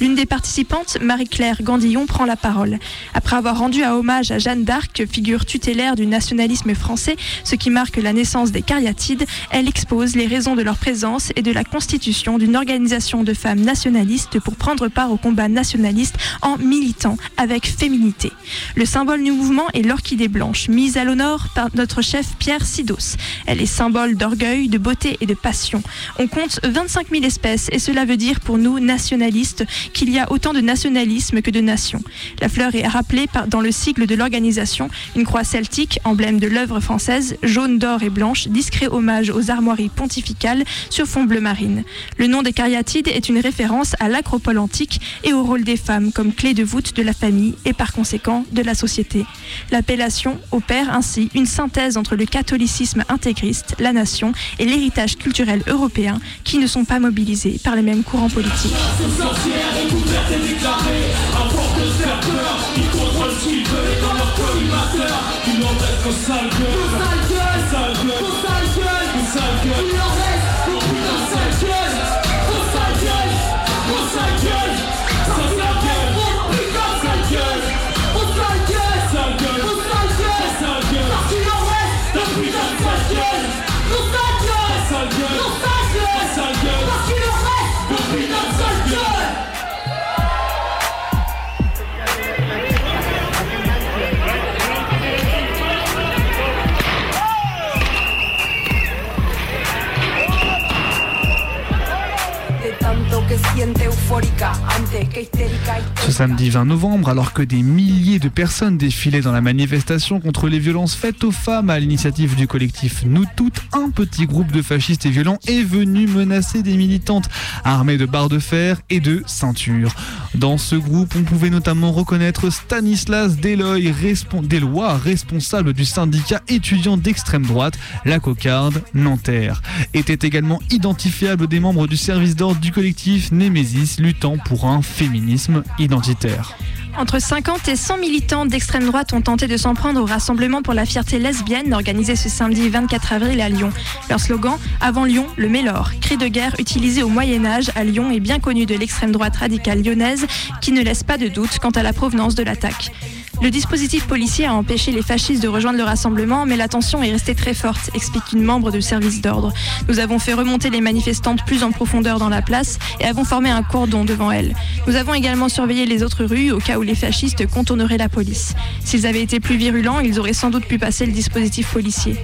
Speaker 13: L'une des participantes, Marie-Claire Gandillon, prend la parole. Après avoir rendu un hommage à Jeanne d'Arc, figure tutélaire du nationalisme français, ce qui marque la naissance des cariatides, elle expose les raisons de leur présence et de la constitution d'une organisation de femmes nationalistes pour prendre part au combat nationaliste en militant avec féminité. Le symbole du mouvement est l'orchidée blanche, mise à l'honneur par notre chef Pierre Sidos. Elle est symbole d'orgueil, de beauté et de passion. On compte 25 000 espèces et cela veut dire pour nous nationalistes qu'il y a autant de nationalisme que de nations. La fleur est rappelée dans le sigle de l'organisation, une croix celtique, emblème de l'œuvre française, jaune, d'or et blanche, discret hommage aux armoiries pontificales sur fond bleu marine. Le nom des cariatides est une référence à l'acropole antique et au rôle des femmes comme clé de voûte de la famille et par conséquent de la société. L'appellation opère ainsi une synthèse entre le catholicisme intégriste, la nation et l'héritage culturel européen qui ne sont pas mobilisés par les mêmes courants politiques
Speaker 4: Ce
Speaker 12: samedi 20 novembre, alors que des milliers de personnes défilaient dans la manifestation contre les violences faites aux femmes à l'initiative du collectif Nous Toutes, un petit groupe de fascistes et violents est venu menacer des militantes armées de barres de fer et de ceintures. Dans ce groupe, on pouvait notamment reconnaître Stanislas Deloy, responsable du syndicat étudiant d'extrême droite, la cocarde Nanterre. Étaient également identifiables des membres du service d'ordre du collectif Némésis luttant pour un féminisme identitaire.
Speaker 13: Entre 50 et 100 militants d'extrême droite ont tenté de s'en prendre au rassemblement pour la fierté lesbienne organisé ce samedi 24 avril à Lyon. Leur slogan Avant Lyon, le Mélor, cri de guerre utilisé au Moyen Âge à Lyon et bien connu de l'extrême droite radicale lyonnaise qui ne laisse pas de doute quant à la provenance de l'attaque. Le dispositif policier a empêché les fascistes de rejoindre le rassemblement, mais la tension est restée très forte, explique une membre du service d'ordre. Nous avons fait remonter les manifestantes plus en profondeur dans la place et avons formé un cordon devant elles. Nous avons également surveillé les autres rues au cas où les fascistes contourneraient la police. S'ils avaient été plus virulents, ils auraient sans doute pu passer le dispositif policier.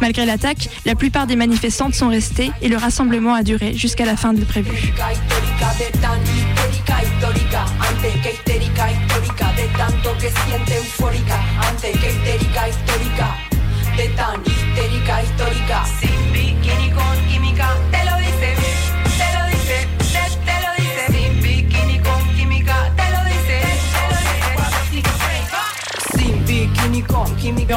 Speaker 13: Malgré l'attaque, la plupart des manifestantes sont restées et le rassemblement a duré jusqu'à la fin de prévu.
Speaker 24: Eufórica, antes que histérica, histórica, de tan histérica, histórica, sin bikini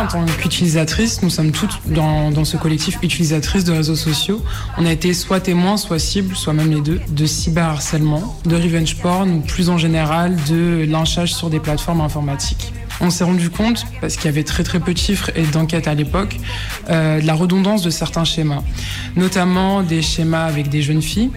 Speaker 25: en tant qu'utilisatrice, nous sommes toutes dans, ce collectif utilisatrices de réseaux sociaux. On a été soit témoins, soit cibles, soit même les deux, de cyberharcèlement, de revenge porn ou plus en général de lynchage sur des plateformes informatiques. On s'est rendu compte, parce qu'il y avait très très peu de chiffres et d'enquêtes à l'époque, euh, de la redondance de certains schémas, notamment des schémas avec des jeunes filles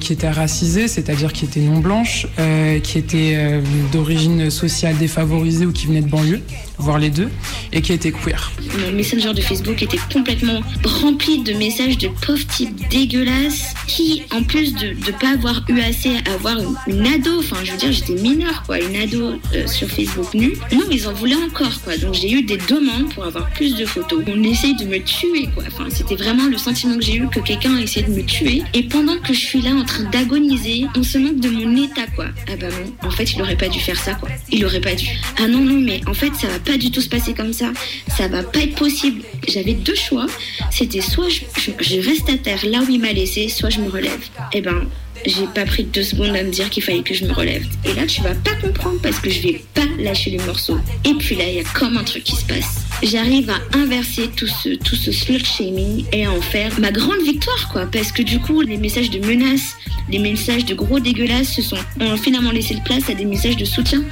Speaker 25: qui étaient racisées, c'est-à-dire qui étaient non blanches, euh, qui étaient euh, d'origine sociale défavorisée ou qui venaient de banlieue, voire les deux, et qui étaient queer.
Speaker 26: Mon messenger de Facebook était complètement rempli de messages de pauvres types dégueulasses qui, en plus de ne pas avoir eu assez à avoir une, ado, enfin je veux dire j'étais mineure quoi, une ado sur Facebook nue, non ils en voulaient encore, quoi. Donc j'ai eu des demandes pour avoir plus de photos. On essaye de me tuer, quoi. Enfin, c'était vraiment le sentiment que j'ai eu que quelqu'un a essayé de me tuer. Et pendant que je suis là en train d'agoniser, on se moque de mon état, quoi. Ah bah non, en fait, il aurait pas dû faire ça, quoi. Il aurait pas dû. Ah non, non, mais en fait, ça va pas du tout se passer comme ça. Ça va pas être possible. J'avais deux choix. C'était soit je, reste à terre là où il m'a laissé, soit je me relève. Et eh ben, j'ai pas pris deux secondes à me dire qu'il fallait que je me relève. Et là, tu vas pas comprendre parce que je vais pas lâcher les morceaux. Et puis là, il y a comme un truc qui se passe. J'arrive à inverser tout ce, tout ce slut shaming et à en faire ma grande victoire, quoi. Parce que du coup, les messages de menaces, les messages de gros dégueulasses se sont, ont finalement laissé de place à des messages de soutien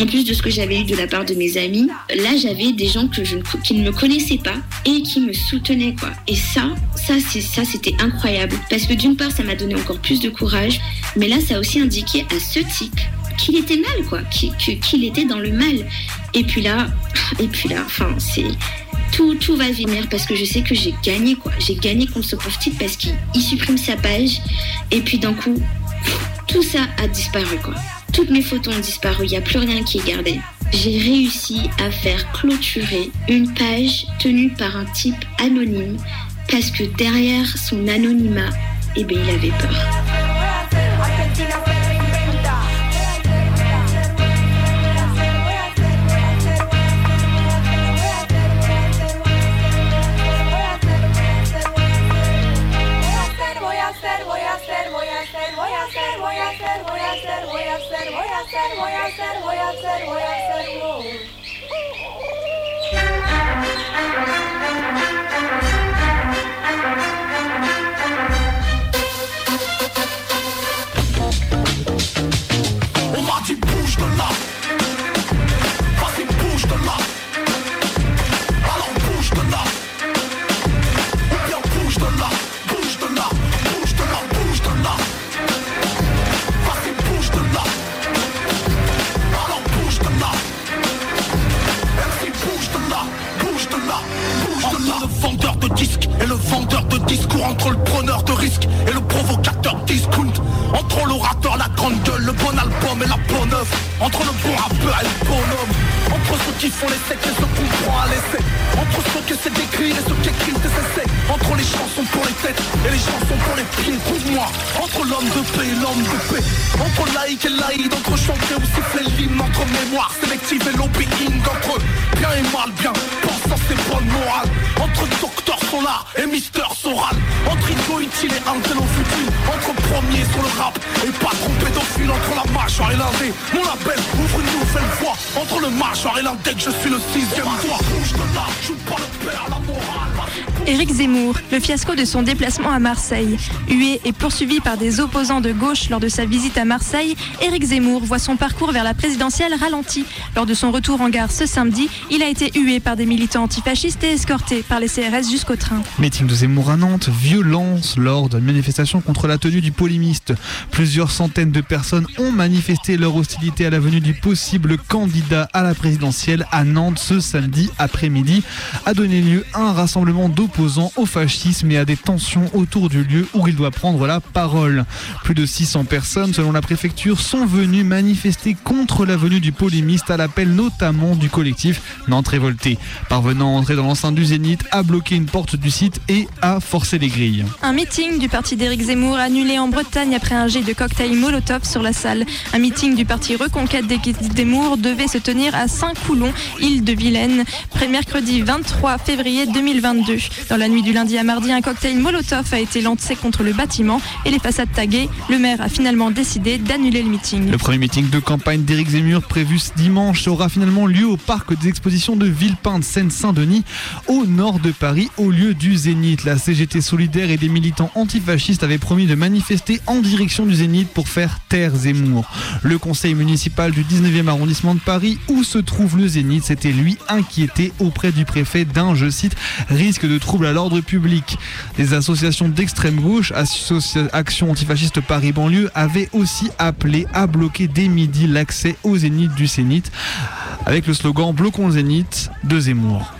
Speaker 26: en plus de ce que j'avais eu de la part de mes amis, là j'avais des gens qui ne me connaissaient pas et qui me soutenaient quoi. Et ça, ça c'est ça c'était incroyable parce que d'une part ça m'a donné encore plus de courage, mais là ça a aussi indiqué à ce type qu'il était mal quoi, qu'il était dans le mal. Et puis là, et puis là, enfin c'est tout, tout va venir parce que je sais que j'ai gagné quoi. J'ai gagné contre ce pauvre type parce qu'il supprime sa page et puis d'un coup tout ça a disparu quoi. Toutes mes photos ont disparu, il n'y a plus rien qui est gardé. J'ai réussi à faire clôturer une page tenue par un type anonyme parce que derrière son anonymat, eh bien, il avait peur.
Speaker 27: Entre le preneur de risque et le provocateur discount. Entre l'orateur, la grande gueule, le bon album et la bonne œuvre. Entre le bon rappeur et le bonhomme Entre ceux qui font les secs et ceux qu'on prend à l'essai. Entre ceux qui essaient d'écrire et ceux qui écrivent des essais Entre les chansons pour les têtes et les chansons pour les pieds Trouve-moi Entre l'homme de paix et l'homme de paix. Entre laïc et laïd Entre chanter ou siffler l'hymne Entre mémoire sélective et lobbying Entre bien et mal, bien Pensant c'est bonne morale Entre docteur Solar et Mister Soral. Entre utile et futile Entre premier sur le rap et patron pédophile. Entre la mâchoire et l'indé. Mon label ouvre une nouvelle voie. Entre le mâchoire et l'index je suis le sixième doigt. De pas le père, la
Speaker 13: Éric Zemmour, le fiasco de son déplacement à Marseille. Hué et poursuivi par des opposants de gauche lors de sa visite à Marseille, Éric Zemmour voit son parcours vers la présidentielle ralenti. Lors de son retour en gare ce samedi, il a été hué par des militants antifascistes et escorté par les CRS jusqu'au train.
Speaker 12: Meeting de Zemmour à Nantes, violence lors d'une manifestation contre la tenue du polémiste. Plusieurs centaines de personnes ont manifesté leur hostilité à la venue du possible candidat à la présidentielle à Nantes ce samedi après-midi, a donné lieu à un rassemblement d'opposants opposant au fascisme et à des tensions autour du lieu où il doit prendre la parole. Plus de 600 personnes, selon la préfecture, sont venues manifester contre la venue du polémiste à l'appel notamment du collectif Nantes Révolté. Parvenant à entrer dans l'enceinte du Zénith, à bloquer une porte du site et à forcer les grilles.
Speaker 13: Un meeting du parti d'Éric Zemmour annulé en Bretagne après un jet de cocktail Molotov sur la salle. Un meeting du parti Reconquête d'Éric Zemmour devait se tenir à Saint-Coulon, île de Vilaine, mercredi 23 février 2022. Dans la nuit du lundi à mardi, un cocktail Molotov a été lancé contre le bâtiment et les façades taguées. Le maire a finalement décidé d'annuler le meeting.
Speaker 12: Le premier meeting de campagne d'Éric Zemmour prévu ce dimanche aura finalement lieu au parc des expositions de Villepin de Seine-Saint-Denis, au nord de Paris, au lieu du Zénith. La CGT solidaire et des militants antifascistes avaient promis de manifester en direction du Zénith pour faire taire Zemmour. Le conseil municipal du 19e arrondissement de Paris, où se trouve le Zénith, s'était lui inquiété auprès du préfet d'un, je cite, risque de à l'ordre public. Les associations d'extrême gauche, Action antifasciste Paris banlieue, avaient aussi appelé à bloquer dès midi l'accès au Zénith du Zénith avec le slogan Bloquons le Zénith de Zemmour.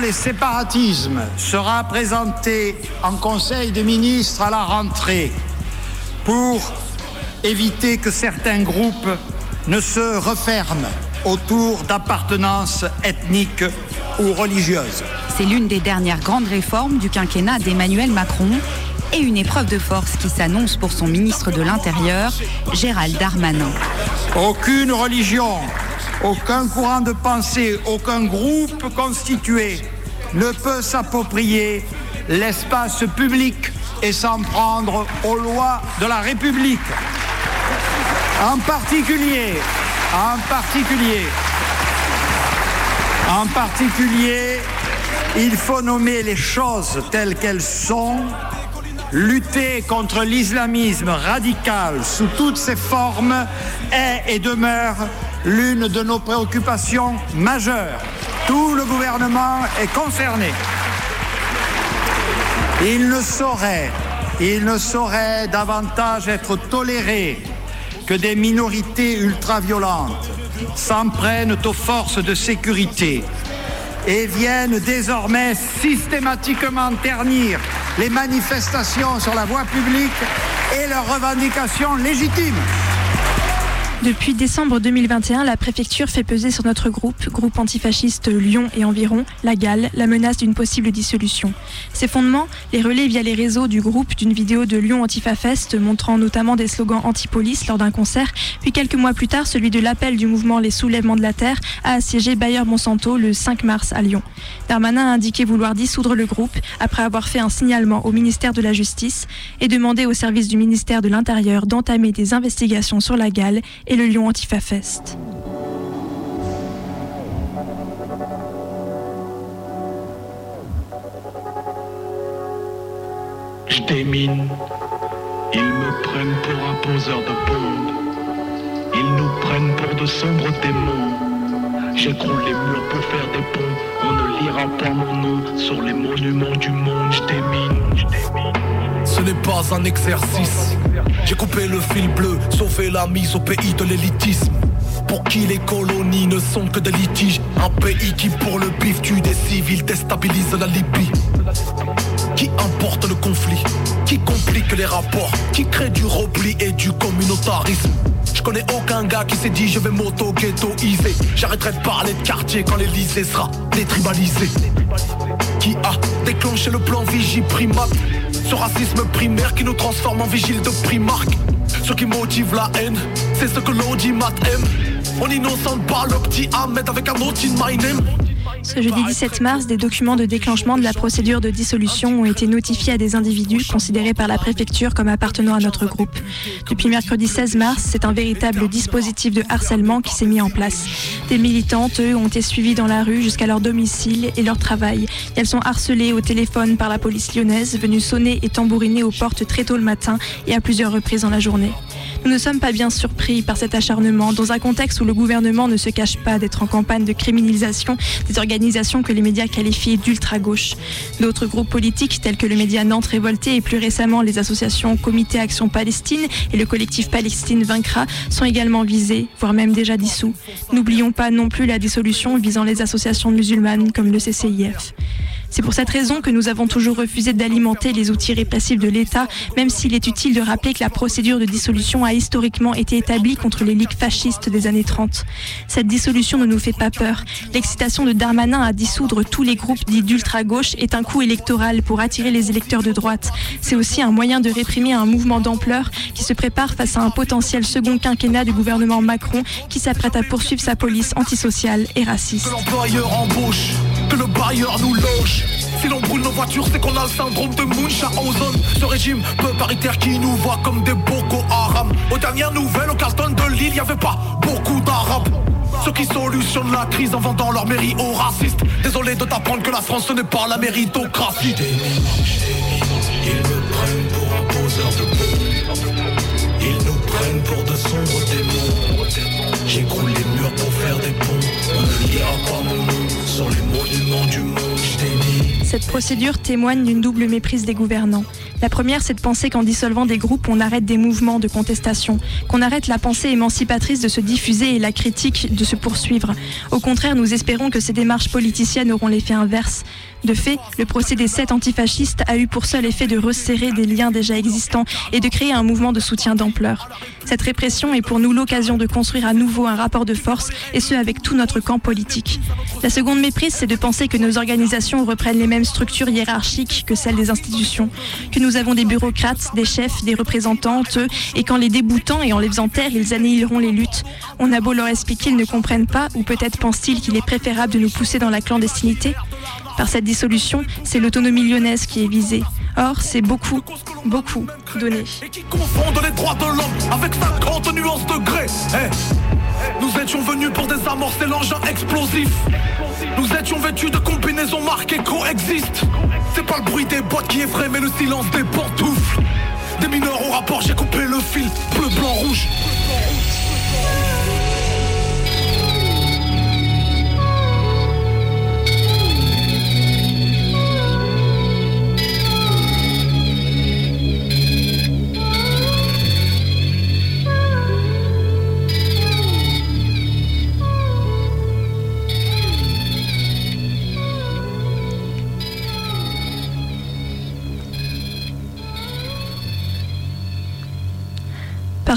Speaker 28: Les séparatismes sera présenté en Conseil des ministres à la rentrée pour éviter que certains groupes ne se referment autour d'appartenances ethniques ou religieuses.
Speaker 29: C'est l'une des dernières grandes réformes du quinquennat d'Emmanuel Macron et une épreuve de force qui s'annonce pour son ministre de l'Intérieur, Gérald Darmanin.
Speaker 28: Aucune religion, aucun courant de pensée, aucun groupe constitué ne peut s'approprier l'espace public et s'en prendre aux lois de la République. En particulier, en particulier, en particulier, il faut nommer les choses telles qu'elles sont, lutter contre l'islamisme radical sous toutes ses formes est et demeure l'une de nos préoccupations majeures. Tout le gouvernement est concerné. Il ne saurait, il ne saurait davantage être toléré que des minorités ultra-violentes s'en prennent aux forces de sécurité et viennent désormais systématiquement ternir les manifestations sur la voie publique et leurs revendications légitimes.
Speaker 13: Depuis décembre 2021, la préfecture fait peser sur notre groupe, groupe antifasciste Lyon et environ, la Galle, la menace d'une possible dissolution. Ces fondements, les relais via les réseaux du groupe d'une vidéo de Lyon Antifafest montrant notamment des slogans anti-police lors d'un concert, puis quelques mois plus tard celui de l'appel du mouvement Les Soulèvements de la Terre à assiéger Bayer-Monsanto le 5 mars à Lyon. Darmanin a indiqué vouloir dissoudre le groupe après avoir fait un signalement au ministère de la Justice et demandé au service du ministère de l'Intérieur d'entamer des investigations sur la Galle et le Lyon Antifa Fest.
Speaker 30: Je démine, ils me prennent pour un poseur de bombes, ils nous prennent pour de sombres démons. J'écroule les murs pour faire des ponts, on ne lira pas mon nom sur les monuments du monde, je démine, je démine.
Speaker 27: Ce n'est pas un exercice. J'ai coupé le fil bleu, sauvé la mise au pays de l'élitisme. Pour qui les colonies ne sont que des litiges? Un pays qui pour le bif tue des civils déstabilise la Libye. Qui importe le conflit? Qui complique les rapports? Qui crée du repli et du communautarisme? Je connais aucun gars qui s'est dit je vais m'auto-ghettoiser. J'arrêterai de parler de quartier quand l'Elysée sera détribalisé Qui a déclenché le plan Vigie Primate Ce racisme primaire qui nous transforme en vigile de Primark. Ce qui motive la haine, c'est ce que l'audimat aime On innocente pas le petit Ahmed avec un autre in my name
Speaker 13: ce jeudi 17 mars, des documents de déclenchement de la procédure de dissolution ont été notifiés à des individus considérés par la préfecture comme appartenant à notre groupe. Depuis mercredi 16 mars, c'est un véritable dispositif de harcèlement qui s'est mis en place. Des militantes, eux, ont été suivies dans la rue jusqu'à leur domicile et leur travail. elles sont harcelées au téléphone par la police lyonnaise, venue sonner et tambouriner aux portes très tôt le matin et à plusieurs reprises dans la journée. Nous ne sommes pas bien surpris par cet acharnement dans un contexte où le gouvernement ne se cache pas d'être en campagne de criminalisation des organisations que les médias qualifient d'ultra-gauche. D'autres groupes politiques tels que le média Nantes Révolté et plus récemment les associations Comité Action Palestine et le collectif Palestine Vaincra sont également visés, voire même déjà dissous. N'oublions pas non plus la dissolution visant les associations musulmanes comme le CCIF. C'est pour cette raison que nous avons toujours refusé d'alimenter les outils répressifs de l'État, même s'il est utile de rappeler que la procédure de dissolution a historiquement été établie contre les ligues fascistes des années 30. Cette dissolution ne nous fait pas peur. L'excitation de Darmanin à dissoudre tous les groupes dits d'ultra-gauche est un coup électoral pour attirer les électeurs de droite. C'est aussi un moyen de réprimer un mouvement d'ampleur qui se prépare face à un potentiel second quinquennat du gouvernement Macron qui s'apprête à poursuivre sa police antisociale et raciste.
Speaker 27: Que le bailleur nous loge. Si l'on brûle nos voitures, c'est qu'on a le syndrome de Munchausen. Ce régime peu paritaire qui nous voit comme des Boko Haram. Aux dernières nouvelles, au Carlton de Lille, y avait pas beaucoup d'arabes. Ceux qui solutionnent la crise en vendant leur mairie aux racistes. Désolé de t'apprendre que la France ce n'est pas la méritocratie. Ils prennent pour de. Ils nous prennent pour de. J'écroule les murs pour faire des. Les monuments du monde.
Speaker 13: Cette procédure témoigne d'une double méprise des gouvernants. La première, c'est de penser qu'en dissolvant des groupes, on arrête des mouvements de contestation, qu'on arrête la pensée émancipatrice de se diffuser et la critique de se poursuivre. Au contraire, nous espérons que ces démarches politiciennes auront l'effet inverse. De fait, le procès des sept antifascistes a eu pour seul effet de resserrer des liens déjà existants et de créer un mouvement de soutien d'ampleur. Cette répression est pour nous l'occasion de construire à nouveau un rapport de force, et ce avec tout notre camp politique. La seconde méprise, c'est de penser que nos organisations reprennent les mêmes structures hiérarchiques que celles des institutions, que nous avons des bureaucrates, des chefs, des représentantes, et qu'en les déboutant et en les faisant taire, ils annihileront les luttes. On a beau leur expliquer, ils ne comprennent pas, ou peut-être pensent-ils qu'il est préférable de nous pousser dans la clandestinité par cette dissolution, c'est l'autonomie lyonnaise qui est visée. Or, c'est beaucoup, beaucoup donné.
Speaker 27: Et qui confondent les droits de l'homme avec 50 nuances de gré. Eh, nous étions venus pour désamorcer l'engin explosif. Nous étions vêtus de combinaisons marquées coexistent. C'est pas le bruit des boîtes qui effraie, mais le silence des pantoufles. Des mineurs au rapport, j'ai coupé le fil. Bleu, blanc, rouge.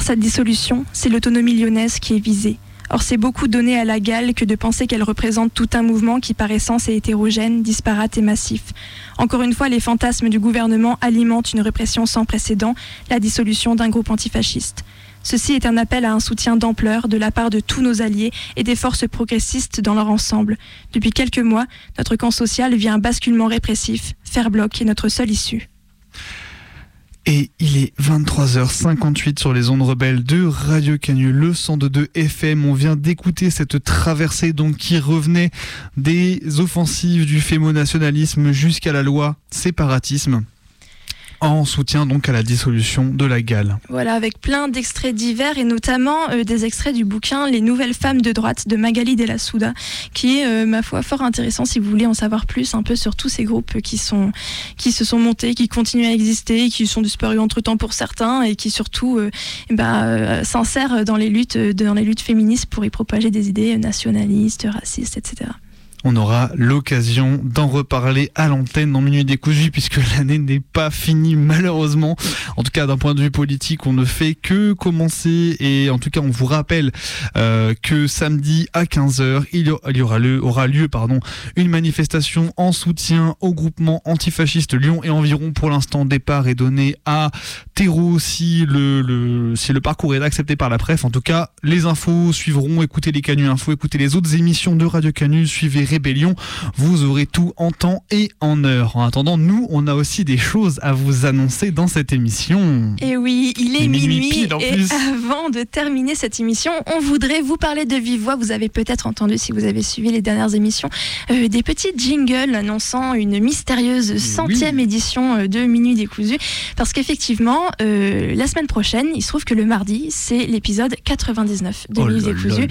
Speaker 13: Cette dissolution, c'est l'autonomie lyonnaise qui est visée. Or, c'est beaucoup donné à la gale que de penser qu'elle représente tout un mouvement qui, par essence, est hétérogène, disparate et massif. Encore une fois, les fantasmes du gouvernement alimentent une répression sans précédent, la dissolution d'un groupe antifasciste. Ceci est un appel à un soutien d'ampleur de la part de tous nos alliés et des forces progressistes dans leur ensemble. Depuis quelques mois, notre camp social vit un basculement répressif. Faire bloc est notre seule issue.
Speaker 12: Et il est 23h58 sur les ondes rebelles de Radio Canu, le 102 FM. On vient d'écouter cette traversée donc qui revenait des offensives du fémonationalisme jusqu'à la loi séparatisme. En soutien donc à la dissolution de la GAL.
Speaker 13: Voilà, avec plein d'extraits divers et notamment euh, des extraits du bouquin Les Nouvelles Femmes de droite de Magali Della Souda, qui est, euh, ma foi, fort intéressant si vous voulez en savoir plus un peu sur tous ces groupes qui, sont, qui se sont montés, qui continuent à exister, qui sont disparus entre-temps pour certains et qui surtout euh, ben, s'insèrent dans les luttes, dans les luttes féministes pour y propager des idées nationalistes, racistes, etc.
Speaker 12: On aura l'occasion d'en reparler à l'antenne dans Minuit décousu puisque l'année n'est pas finie malheureusement. En tout cas, d'un point de vue politique, on ne fait que commencer et en tout cas, on vous rappelle euh, que samedi à 15h, il y aura, lieu, aura lieu pardon, une manifestation en soutien au groupement antifasciste Lyon et environ. Pour l'instant, départ est donné à Terreau si le, parcours est accepté par la presse. En tout cas, les infos suivront. Écoutez les Canu Info, écoutez les autres émissions de Radio Canu, suivez Rébellion. Vous aurez tout en temps et en heure. En attendant, nous, on a aussi des choses à vous annoncer dans cette émission.
Speaker 13: Et oui, il est minuit, et avant de terminer cette émission, on voudrait vous parler de vive voix. Vous avez peut-être entendu, si vous avez suivi les dernières émissions, euh, des petits jingles annonçant une mystérieuse centième édition euh, de Minuit décousu. Parce qu'effectivement, euh, la semaine prochaine, il se trouve que le mardi, c'est l'épisode 99 de Minuit décousu.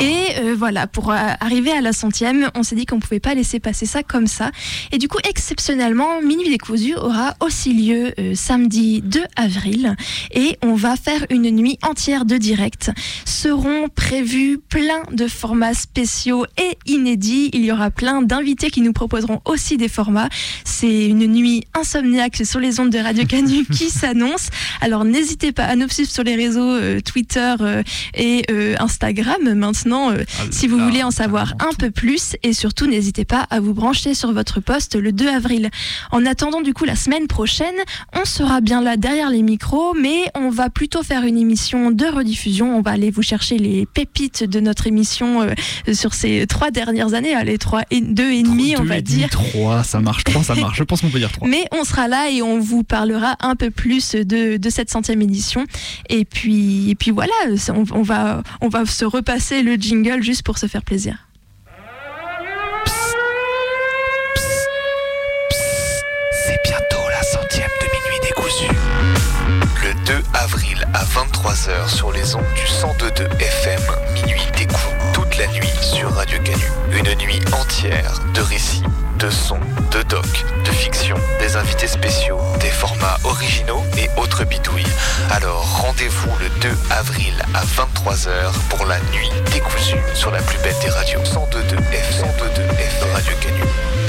Speaker 13: Et voilà, pour arriver à la centième, on s'est dit qu'on ne pouvait pas laisser passer ça comme ça. Et du coup, exceptionnellement, Minuit décousu aura aussi lieu euh, samedi 2 avril et on va faire une nuit entière de direct. Seront prévus plein de formats spéciaux et inédits. Il y aura plein d'invités qui nous proposeront aussi des formats. C'est une nuit insomniaque sur les ondes de Radio Canu qui s'annonce. Alors n'hésitez pas à nous suivre sur les réseaux euh, Twitter euh, et Instagram maintenant ah si vous voulez en savoir un peu plus et surtout n'hésitez pas à vous brancher sur votre poste le 2 avril. En attendant du coup la semaine prochaine, on sera bien là derrière les micros, mais on va plutôt faire une émission de rediffusion. On va aller vous chercher les pépites de notre émission euh, sur ces trois dernières années, les trois et deux et demi, on va dire.
Speaker 12: Trois, ça marche. Trois, ça marche. Je pense qu'on peut dire trois.
Speaker 13: Mais on sera là et on vous parlera un peu plus de, de cette centième édition. Et puis, et puis voilà, on, on, va, on va se repasser le jingle juste pour se faire plaisir.
Speaker 31: 2 avril à 23h sur les ondes du 102.2 FM, minuit découvre toute la nuit sur Radio Canu. Une nuit entière de récits, de sons, de docs, de fiction, des invités spéciaux, des formats originaux et autres bidouilles. Alors rendez-vous le 2 avril à 23h pour la nuit décousue sur la plus belle des radios 102.2 FM, 102.2 FM Radio Canu.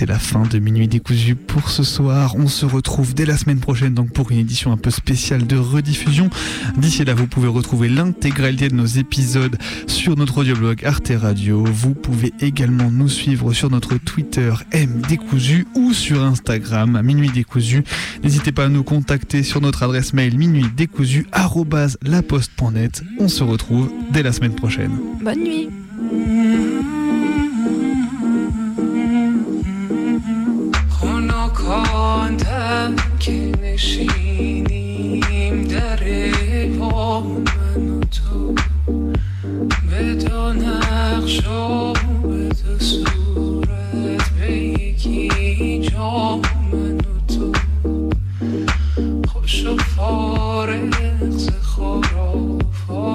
Speaker 12: C'est la fin de Minuit décousu pour ce soir. On se retrouve dès la semaine prochaine donc pour une édition un peu spéciale de rediffusion. D'ici là, vous pouvez retrouver l'intégralité de nos épisodes sur notre audioblog Arte Radio. Vous pouvez également nous suivre sur notre Twitter M ou sur Instagram Minuit décousu. N'hésitez pas à nous contacter sur notre adresse mail minuitdécousu@laposte.net. On se retrouve dès la semaine prochaine.
Speaker 13: Bonne nuit. خنکاندم که نشینیم در پا من و تو. به دو نقش و به دو صورت به یکی جا من و تو. خوش و فارغ ز خرافات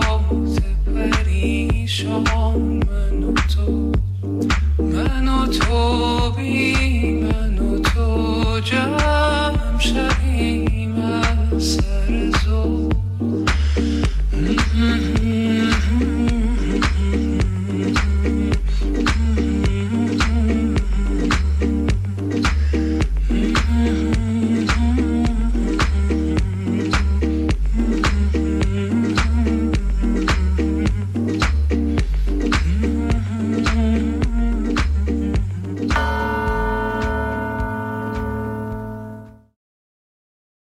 Speaker 13: پریشان من و تو. من و تو بی